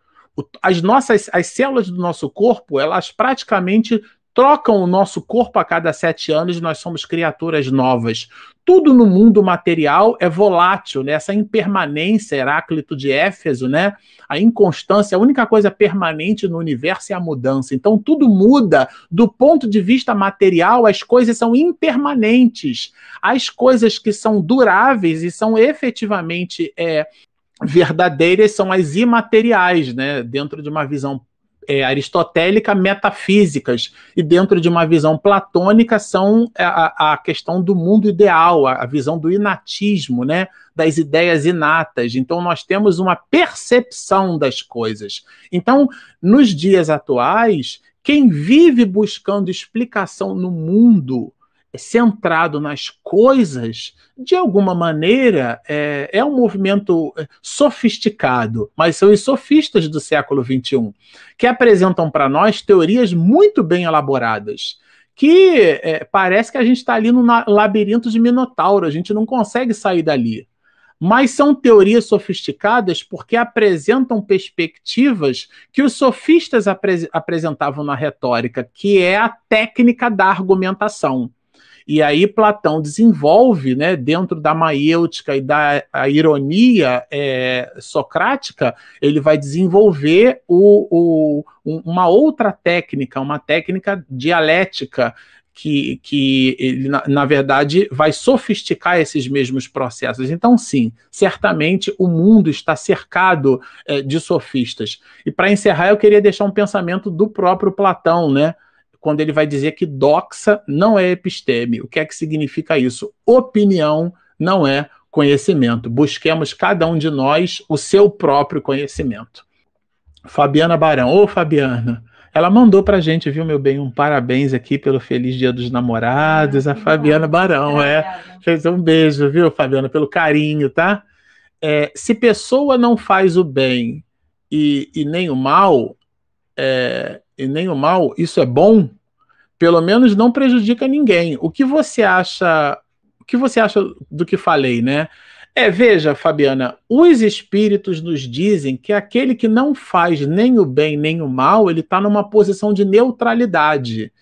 As nossas as células do nosso corpo, elas praticamente trocam o nosso corpo a cada sete anos, nós somos criaturas novas. Tudo no mundo material é volátil, né? Essa impermanência, Heráclito de Éfeso, né? A inconstância, a única coisa permanente no universo é a mudança. Então tudo muda do ponto de vista material, as coisas são impermanentes. As coisas que são duráveis e são efetivamente é, verdadeiras são as imateriais, né? Dentro de uma visão é, aristotélica metafísicas, e dentro de uma visão platônica são a, a questão do mundo ideal, a, a, visão do inatismo, né, das ideias inatas. Então, nós temos uma percepção das coisas. Então, nos dias atuais, quem vive buscando explicação no mundo centrado nas coisas, de alguma maneira, é, é um movimento é, sofisticado, mas são os sofistas do século XXI, que apresentam para nós teorias muito bem elaboradas. Que é, parece que a gente está ali no labirinto de Minotauro, a gente não consegue sair dali mas são teorias sofisticadas porque apresentam perspectivas que os sofistas apre apresentavam na retórica, que é a técnica da argumentação. E aí Platão desenvolve, né, dentro da maêutica e da ironia é, socrática, ele vai desenvolver o, o, uma outra técnica, uma técnica dialética, que, que ele, na, na, verdade, vai sofisticar esses mesmos processos. Então, sim, certamente o mundo está cercado é, de sofistas. E para encerrar, eu queria deixar um pensamento do próprio Platão, né? Quando ele vai dizer que doxa não é episteme. O que é que significa isso? Opinião não é conhecimento. Busquemos cada um de nós o seu próprio conhecimento. Fabiana Barão. Ô, Fabiana, ela mandou pra gente, viu, meu bem, um parabéns aqui pelo Feliz Dia dos Namorados. Ah, a Fabiana bom. Barão, é. Fez um beijo, viu, Fabiana, pelo carinho, tá? É, se pessoa não faz o bem e, e nem o mal, é, e nem o mal, isso é bom? Pelo menos não prejudica ninguém. O que você acha? O que você acha do que falei, né? É, veja, Fabiana, os espíritos nos dizem que aquele que não faz nem o bem nem o mal, ele está numa posição de neutralidade.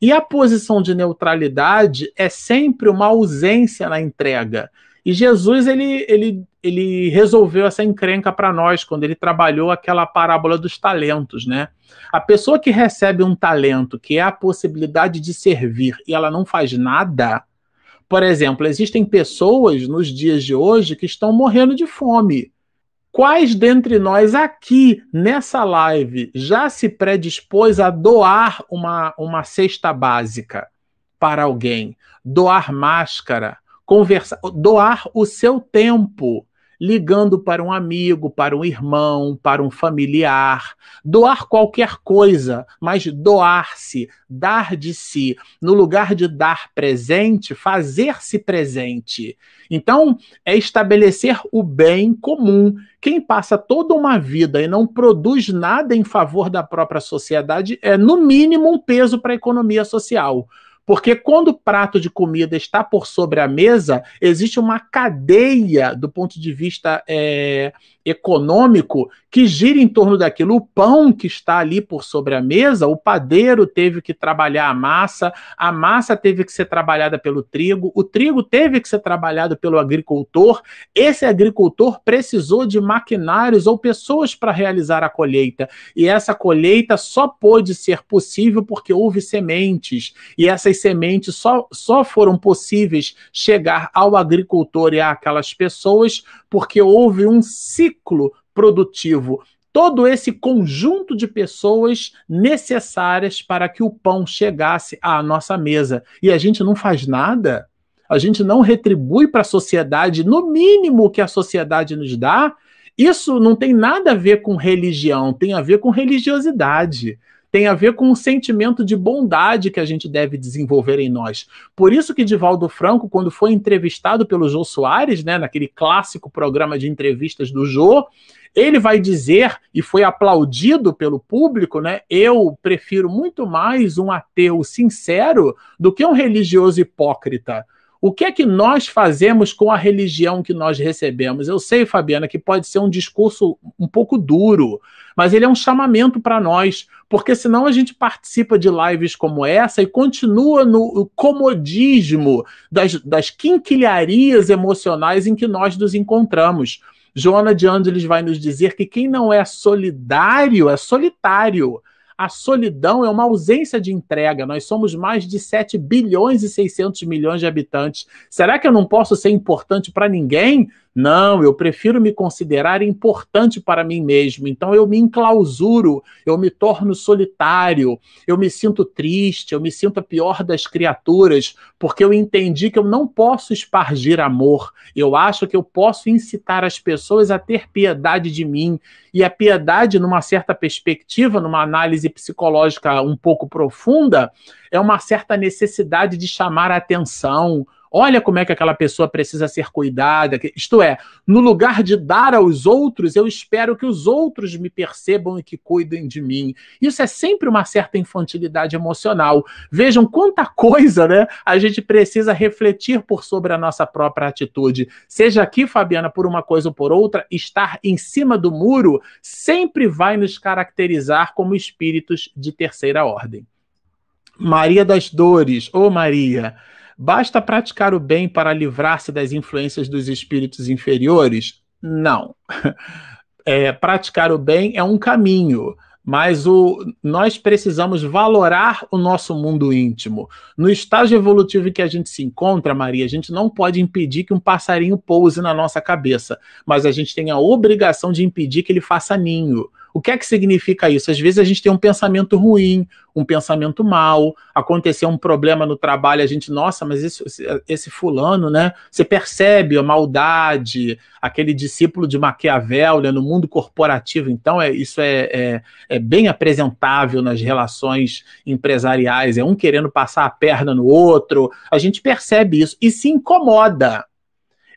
E a posição de neutralidade é sempre uma ausência na entrega. E Jesus ele, ele, ele resolveu essa encrenca para nós quando ele trabalhou aquela parábola dos talentos, né? A pessoa que recebe um talento, que é a possibilidade de servir, e ela não faz nada, por exemplo, existem pessoas nos dias de hoje que estão morrendo de fome. Quais dentre nós aqui nessa live já se predispôs a doar uma, uma cesta básica para alguém? Doar máscara, conversar, doar o seu tempo, ligando para um amigo, para um irmão, para um familiar, doar qualquer coisa, mas doar-se, dar de si, no lugar de dar presente, fazer-se presente. Então, é estabelecer o bem comum. Quem passa toda uma vida e não produz nada em favor da própria sociedade é, no mínimo, um peso para a economia social. Porque quando o prato de comida está por sobre a mesa, existe uma cadeia do ponto de vista é, econômico que gira em torno daquilo. O pão que está ali por sobre a mesa, o padeiro teve que trabalhar a massa, a massa teve que ser trabalhada pelo trigo, o trigo teve que ser trabalhado pelo agricultor. Esse agricultor precisou de maquinários ou pessoas para realizar a colheita. E essa colheita só pôde ser possível porque houve sementes. E essas sementes só, só foram possíveis chegar ao agricultor e àquelas pessoas porque houve um ciclo produtivo todo esse conjunto de pessoas necessárias para que o pão chegasse à nossa mesa. E a gente não faz nada, a gente não retribui para a sociedade, no mínimo que a sociedade nos dá. Isso não tem nada a ver com religião, tem a ver com religiosidade tem a ver com um sentimento de bondade que a gente deve desenvolver em nós. Por isso que Divaldo Franco, quando foi entrevistado pelo Jô Soares, né, naquele clássico programa de entrevistas do Jô, ele vai dizer, e foi aplaudido pelo público, né? Eu prefiro muito mais um ateu sincero do que um religioso hipócrita. O que é que nós fazemos com a religião que nós recebemos? Eu sei, Fabiana, que pode ser um discurso um pouco duro, mas ele é um chamamento para nós, porque senão a gente participa de lives como essa e continua no comodismo das, das quinquilharias emocionais em que nós nos encontramos. Joana de Angeles vai nos dizer que quem não é solidário é solitário. A solidão é uma ausência de entrega. Nós somos mais de 7 bilhões e 600 milhões de habitantes. Será que eu não posso ser importante para ninguém? Não, eu prefiro me considerar importante para mim mesmo. Então eu me enclausuro, eu me torno solitário, eu me sinto triste, eu me sinto a pior das criaturas, porque eu entendi que eu não posso espargir amor. Eu acho que eu posso incitar as pessoas a ter piedade de mim. E a piedade, numa certa perspectiva, numa análise psicológica um pouco profunda, é uma certa necessidade de chamar a atenção Olha como é que aquela pessoa precisa ser cuidada. Isto é, no lugar de dar aos outros, eu espero que os outros me percebam e que cuidem de mim. Isso é sempre uma certa infantilidade emocional. Vejam quanta coisa, né? A gente precisa refletir por sobre a nossa própria atitude. Seja aqui, Fabiana, por uma coisa ou por outra, estar em cima do muro sempre vai nos caracterizar como espíritos de terceira ordem. Maria das Dores, ô oh Maria, Basta praticar o bem para livrar-se das influências dos espíritos inferiores? Não. É, praticar o bem é um caminho, mas o, nós precisamos valorar o nosso mundo íntimo. No estágio evolutivo em que a gente se encontra, Maria, a gente não pode impedir que um passarinho pouse na nossa cabeça, mas a gente tem a obrigação de impedir que ele faça ninho. O que é que significa isso? Às vezes a gente tem um pensamento ruim, um pensamento mal, aconteceu um problema no trabalho, a gente, nossa, mas esse, esse fulano, né? Você percebe a maldade, aquele discípulo de Maquiavel né, no mundo corporativo, então é, isso é, é, é bem apresentável nas relações empresariais, é um querendo passar a perna no outro, a gente percebe isso e se incomoda.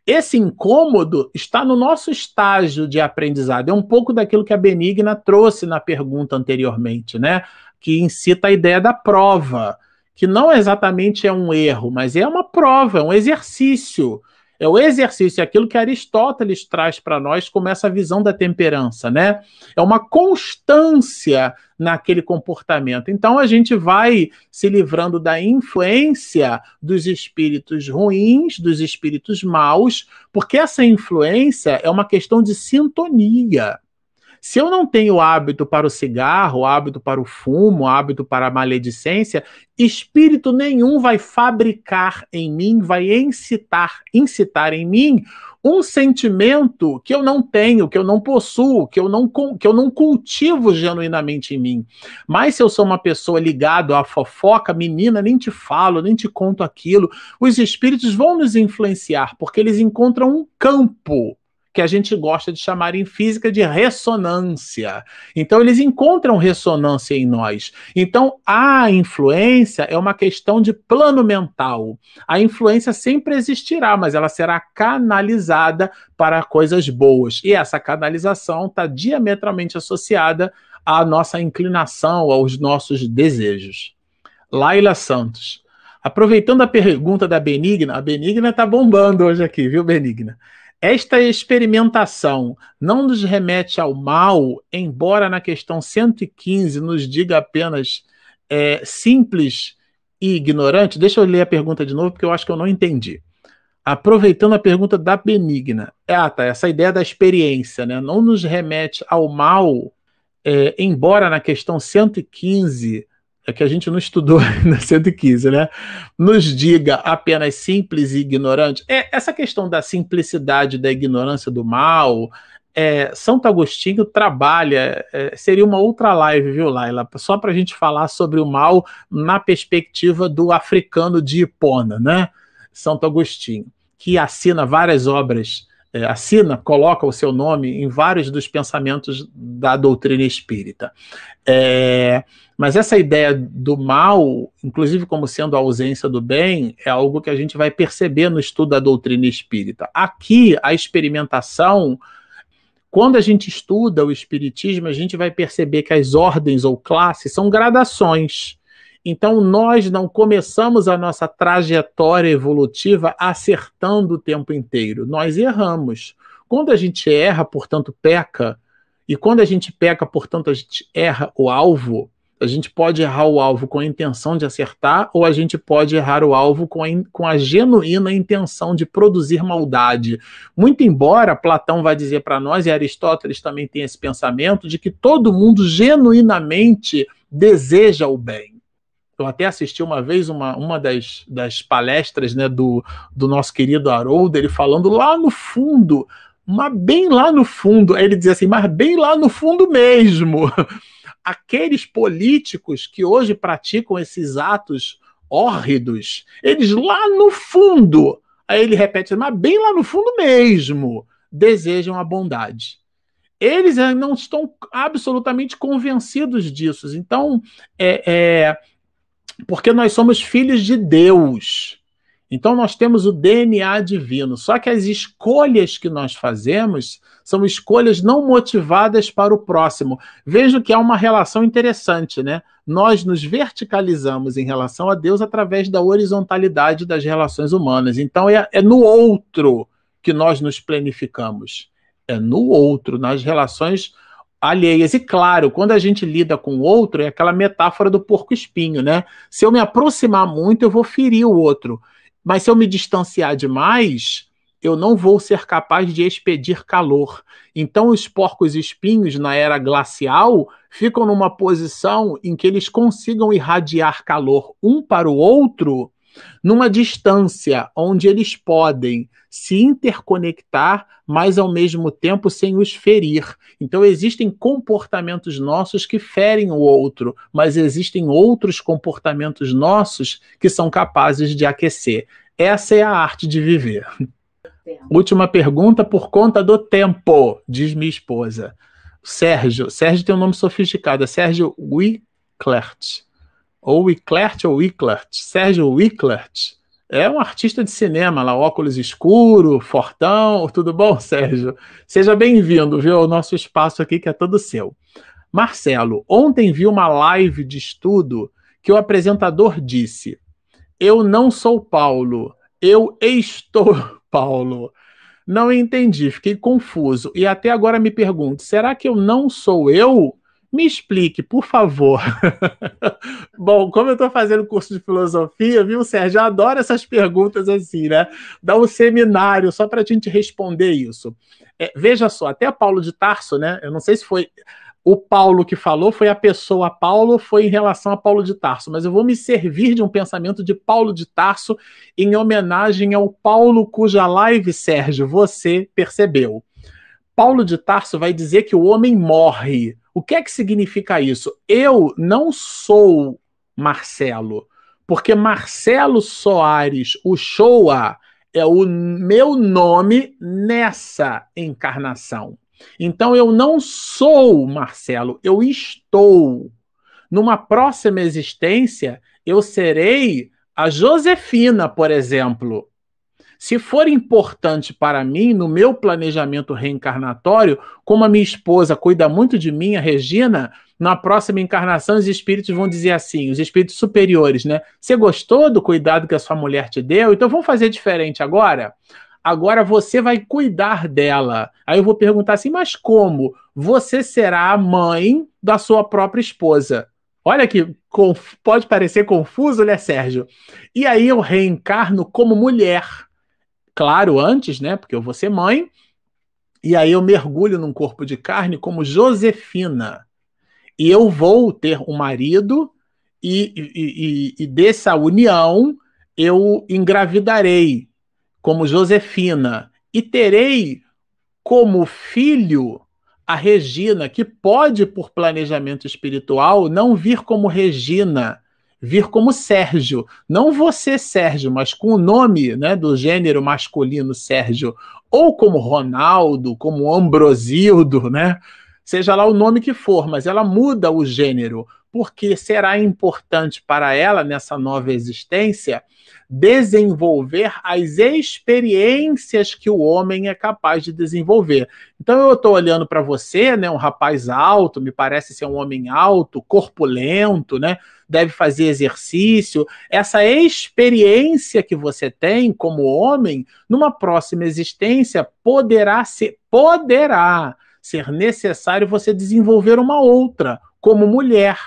Esse incômodo está no nosso estágio de aprendizado. É um pouco daquilo que a Benigna trouxe na pergunta anteriormente, né? Que incita a ideia da prova, que não exatamente é um erro, mas é uma prova, é um exercício. É o exercício, é aquilo que Aristóteles traz para nós como essa visão da temperança, né? É uma constância naquele comportamento. Então a gente vai se livrando da influência dos espíritos ruins, dos espíritos maus, porque essa influência é uma questão de sintonia. Se eu não tenho hábito para o cigarro, hábito para o fumo, hábito para a maledicência, espírito nenhum vai fabricar em mim, vai incitar, incitar em mim um sentimento que eu não tenho, que eu não possuo, que eu não, que eu não cultivo genuinamente em mim. Mas se eu sou uma pessoa ligada à fofoca, menina, nem te falo, nem te conto aquilo, os espíritos vão nos influenciar, porque eles encontram um campo que a gente gosta de chamar em física de ressonância. Então, eles encontram ressonância em nós. Então, a influência é uma questão de plano mental. A influência sempre existirá, mas ela será canalizada para coisas boas. E essa canalização está diametralmente associada à nossa inclinação, aos nossos desejos. Laila Santos. Aproveitando a pergunta da Benigna, a Benigna está bombando hoje aqui, viu, Benigna? Esta experimentação não nos remete ao mal, embora na questão 115 nos diga apenas é, simples e ignorante. Deixa eu ler a pergunta de novo, porque eu acho que eu não entendi. Aproveitando a pergunta da Benigna. Ah, tá. Essa ideia da experiência, né? Não nos remete ao mal, é, embora na questão 115 é que a gente não estudou na 115, né? Nos diga apenas simples e ignorante. É, essa questão da simplicidade, da ignorância do mal, é, Santo Agostinho trabalha, é, seria uma outra live, viu, Laila? Só para a gente falar sobre o mal na perspectiva do africano de Hipona, né? Santo Agostinho, que assina várias obras, é, assina, coloca o seu nome em vários dos pensamentos da doutrina espírita. É, mas essa ideia do mal, inclusive como sendo a ausência do bem, é algo que a gente vai perceber no estudo da doutrina espírita. Aqui, a experimentação quando a gente estuda o Espiritismo, a gente vai perceber que as ordens ou classes são gradações. Então, nós não começamos a nossa trajetória evolutiva acertando o tempo inteiro. Nós erramos. Quando a gente erra, portanto, peca, e quando a gente peca, portanto, a gente erra o alvo, a gente pode errar o alvo com a intenção de acertar, ou a gente pode errar o alvo com a, com a genuína intenção de produzir maldade. Muito embora Platão vai dizer para nós, e Aristóteles também tem esse pensamento, de que todo mundo genuinamente deseja o bem. Eu até assisti uma vez uma, uma das, das palestras né, do, do nosso querido Haroldo, ele falando lá no fundo, mas bem lá no fundo, ele dizia assim, mas bem lá no fundo mesmo aqueles políticos que hoje praticam esses atos hórridos, eles lá no fundo, aí ele repete, mas bem lá no fundo mesmo, desejam a bondade. Eles não estão absolutamente convencidos disso. Então, é, é porque nós somos filhos de Deus. Então nós temos o DNA divino, só que as escolhas que nós fazemos são escolhas não motivadas para o próximo. Vejo que há uma relação interessante, né? Nós nos verticalizamos em relação a Deus através da horizontalidade das relações humanas. Então é, é no outro que nós nos planificamos. É no outro, nas relações alheias. E claro, quando a gente lida com o outro, é aquela metáfora do porco-espinho, né? Se eu me aproximar muito, eu vou ferir o outro. Mas se eu me distanciar demais, eu não vou ser capaz de expedir calor. Então, os porcos espinhos na era glacial ficam numa posição em que eles consigam irradiar calor um para o outro numa distância onde eles podem se interconectar, mas ao mesmo tempo sem os ferir. Então existem comportamentos nossos que ferem o outro, mas existem outros comportamentos nossos que são capazes de aquecer. Essa é a arte de viver. Última pergunta por conta do tempo, diz minha esposa. Sérgio, Sérgio tem um nome sofisticado, é Sérgio Wicklert ou Wicklert ou Wicklert, Sérgio Wicklert, é um artista de cinema lá, óculos escuro, fortão, tudo bom, Sérgio? Seja bem-vindo, viu, ao nosso espaço aqui que é todo seu. Marcelo, ontem vi uma live de estudo que o apresentador disse: Eu não sou Paulo, eu estou Paulo. Não entendi, fiquei confuso e até agora me pergunto: será que eu não sou eu? Me explique, por favor. Bom, como eu estou fazendo curso de filosofia, viu, Sérgio? Eu adoro essas perguntas assim, né? Dá um seminário só para a gente responder isso. É, veja só, até Paulo de Tarso, né? Eu não sei se foi o Paulo que falou, foi a pessoa Paulo, foi em relação a Paulo de Tarso, mas eu vou me servir de um pensamento de Paulo de Tarso em homenagem ao Paulo cuja live, Sérgio, você percebeu. Paulo de Tarso vai dizer que o homem morre o que é que significa isso? Eu não sou Marcelo, porque Marcelo Soares Uchoa é o meu nome nessa encarnação. Então eu não sou Marcelo, eu estou. Numa próxima existência, eu serei a Josefina, por exemplo. Se for importante para mim, no meu planejamento reencarnatório, como a minha esposa cuida muito de mim, a Regina, na próxima encarnação os espíritos vão dizer assim, os espíritos superiores, né? Você gostou do cuidado que a sua mulher te deu? Então vamos fazer diferente agora? Agora você vai cuidar dela. Aí eu vou perguntar assim, mas como? Você será a mãe da sua própria esposa. Olha que pode parecer confuso, né, Sérgio? E aí eu reencarno como mulher claro antes, né? Porque eu vou ser mãe. E aí eu mergulho num corpo de carne como Josefina. E eu vou ter um marido, e, e, e, e dessa união eu engravidarei como Josefina. E terei como filho a Regina, que pode, por planejamento espiritual, não vir como Regina, vir como Sérgio. Não você, Sérgio, mas com o nome né, do gênero masculino Sérgio, ou como Ronaldo, como Ambrosildo, né? Seja lá o nome que for, mas ela muda o gênero, porque será importante para ela, nessa nova existência, desenvolver as experiências que o homem é capaz de desenvolver. Então eu estou olhando para você, né, um rapaz alto, me parece ser um homem alto, corpulento, né? Deve fazer exercício. Essa experiência que você tem como homem, numa próxima existência, poderá ser, poderá ser necessário você desenvolver uma outra como mulher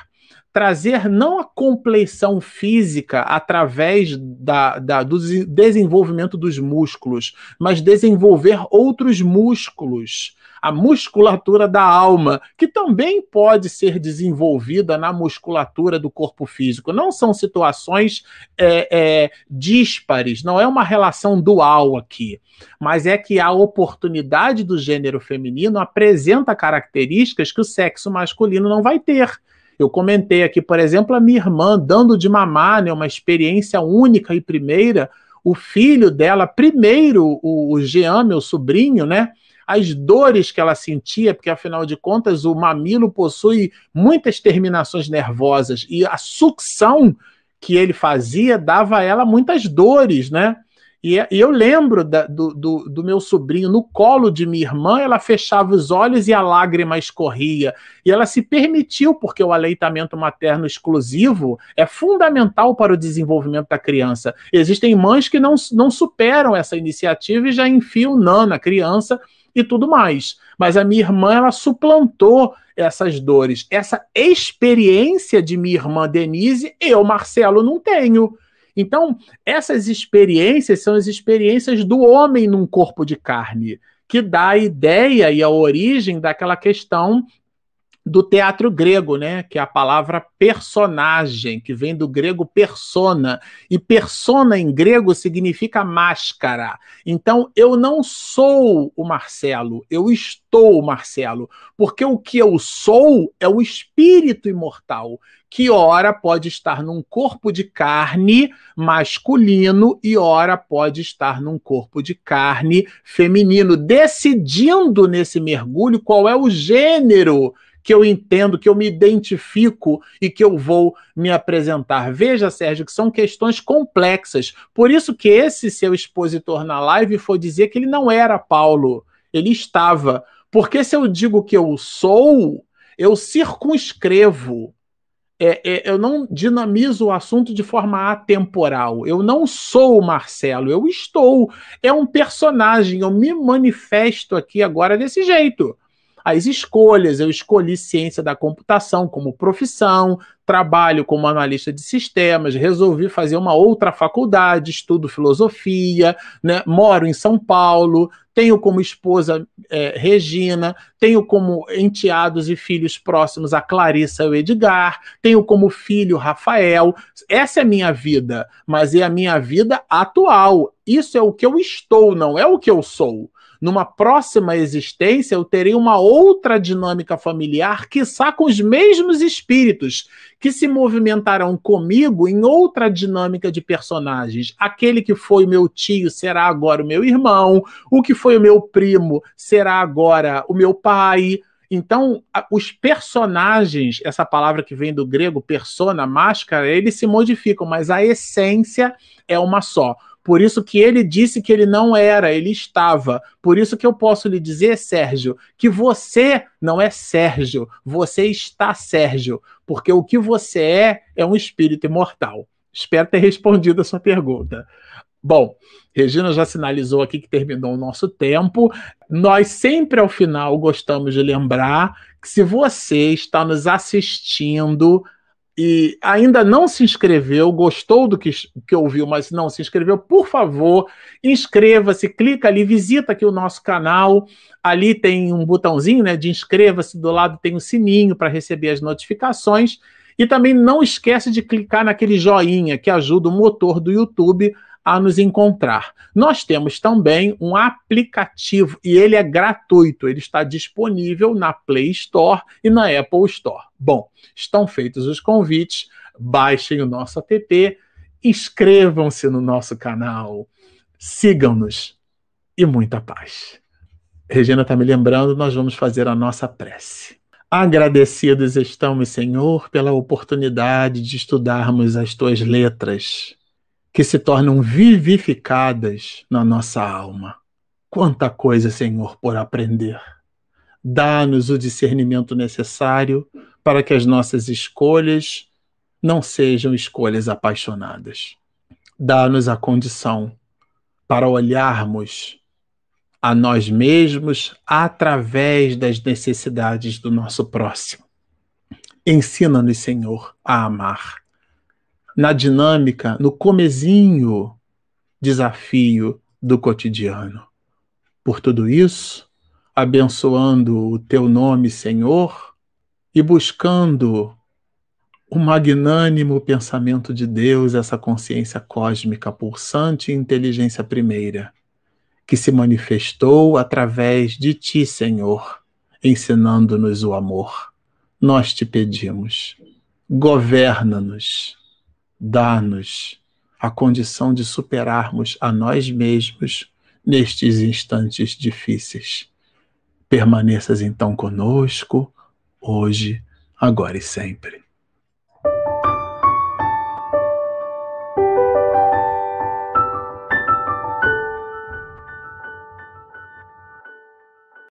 trazer não a compleição física através da, da, do desenvolvimento dos músculos, mas desenvolver outros músculos. A musculatura da alma, que também pode ser desenvolvida na musculatura do corpo físico. Não são situações é, é, díspares, não é uma relação dual aqui, mas é que a oportunidade do gênero feminino apresenta características que o sexo masculino não vai ter. Eu comentei aqui, por exemplo, a minha irmã dando de mamar, né, uma experiência única e primeira. O filho dela, primeiro, o, o Jean, meu sobrinho, né? As dores que ela sentia, porque afinal de contas o mamilo possui muitas terminações nervosas e a sucção que ele fazia dava a ela muitas dores, né? E, e eu lembro da, do, do, do, meu sobrinho no colo de minha irmã, ela fechava os olhos e a lágrima escorria. E ela se permitiu, porque o aleitamento materno exclusivo é fundamental para o desenvolvimento da criança. Existem mães que não, não superam essa iniciativa e já enfiam nana na criança e tudo mais. Mas a minha irmã, ela suplantou essas dores. Essa experiência de minha irmã Denise, eu, Marcelo, não tenho. Então, essas experiências são as experiências do homem num corpo de carne, que dá a ideia e a origem daquela questão do teatro grego, né? Que é a palavra personagem, que vem do grego persona. E persona em grego significa máscara. Então, eu não sou o Marcelo, eu estou o Marcelo. Porque o que eu sou é o espírito imortal, que ora pode estar num corpo de carne masculino e ora pode estar num corpo de carne feminino, decidindo nesse mergulho qual é o gênero que eu entendo, que eu me identifico e que eu vou me apresentar. Veja, Sérgio, que são questões complexas. Por isso que esse seu expositor na live foi dizer que ele não era Paulo, ele estava. Porque se eu digo que eu sou, eu circunscrevo. É, é, eu não dinamizo o assunto de forma atemporal. Eu não sou o Marcelo, eu estou. É um personagem, eu me manifesto aqui agora desse jeito as escolhas. Eu escolhi ciência da computação como profissão, trabalho como analista de sistemas, resolvi fazer uma outra faculdade, estudo filosofia, né? moro em São Paulo, tenho como esposa é, Regina, tenho como enteados e filhos próximos a Clarissa e o Edgar, tenho como filho Rafael. Essa é minha vida, mas é a minha vida atual. Isso é o que eu estou, não é o que eu sou numa próxima existência, eu terei uma outra dinâmica familiar, que com os mesmos espíritos, que se movimentarão comigo em outra dinâmica de personagens. Aquele que foi meu tio será agora o meu irmão, o que foi o meu primo será agora o meu pai. Então, os personagens, essa palavra que vem do grego persona, máscara, eles se modificam, mas a essência é uma só. Por isso que ele disse que ele não era, ele estava. Por isso que eu posso lhe dizer, Sérgio, que você não é Sérgio, você está Sérgio, porque o que você é é um espírito imortal. Espero ter respondido a sua pergunta. Bom, Regina já sinalizou aqui que terminou o nosso tempo. Nós sempre ao final gostamos de lembrar que se você está nos assistindo e ainda não se inscreveu, gostou do que, que ouviu, mas não se inscreveu, por favor, inscreva-se, clica ali, visita aqui o nosso canal. Ali tem um botãozinho né, de inscreva-se, do lado tem o um sininho para receber as notificações. E também não esquece de clicar naquele joinha que ajuda o motor do YouTube a nos encontrar. Nós temos também um aplicativo e ele é gratuito, ele está disponível na Play Store e na Apple Store. Bom, estão feitos os convites, baixem o nosso app, inscrevam-se no nosso canal, sigam-nos e muita paz. Regina está me lembrando, nós vamos fazer a nossa prece. Agradecidos estamos, Senhor, pela oportunidade de estudarmos as tuas letras, que se tornam vivificadas na nossa alma. Quanta coisa, Senhor, por aprender. Dá-nos o discernimento necessário para que as nossas escolhas não sejam escolhas apaixonadas. Dá-nos a condição para olharmos a nós mesmos através das necessidades do nosso próximo. Ensina-nos, Senhor, a amar. Na dinâmica, no comezinho desafio do cotidiano. Por tudo isso, abençoando o teu nome, Senhor, e buscando o magnânimo pensamento de Deus, essa consciência cósmica pulsante e inteligência primeira que se manifestou através de ti, Senhor, ensinando-nos o amor. Nós te pedimos, governa-nos, dá-nos a condição de superarmos a nós mesmos nestes instantes difíceis. Permaneças então conosco, hoje, agora e sempre.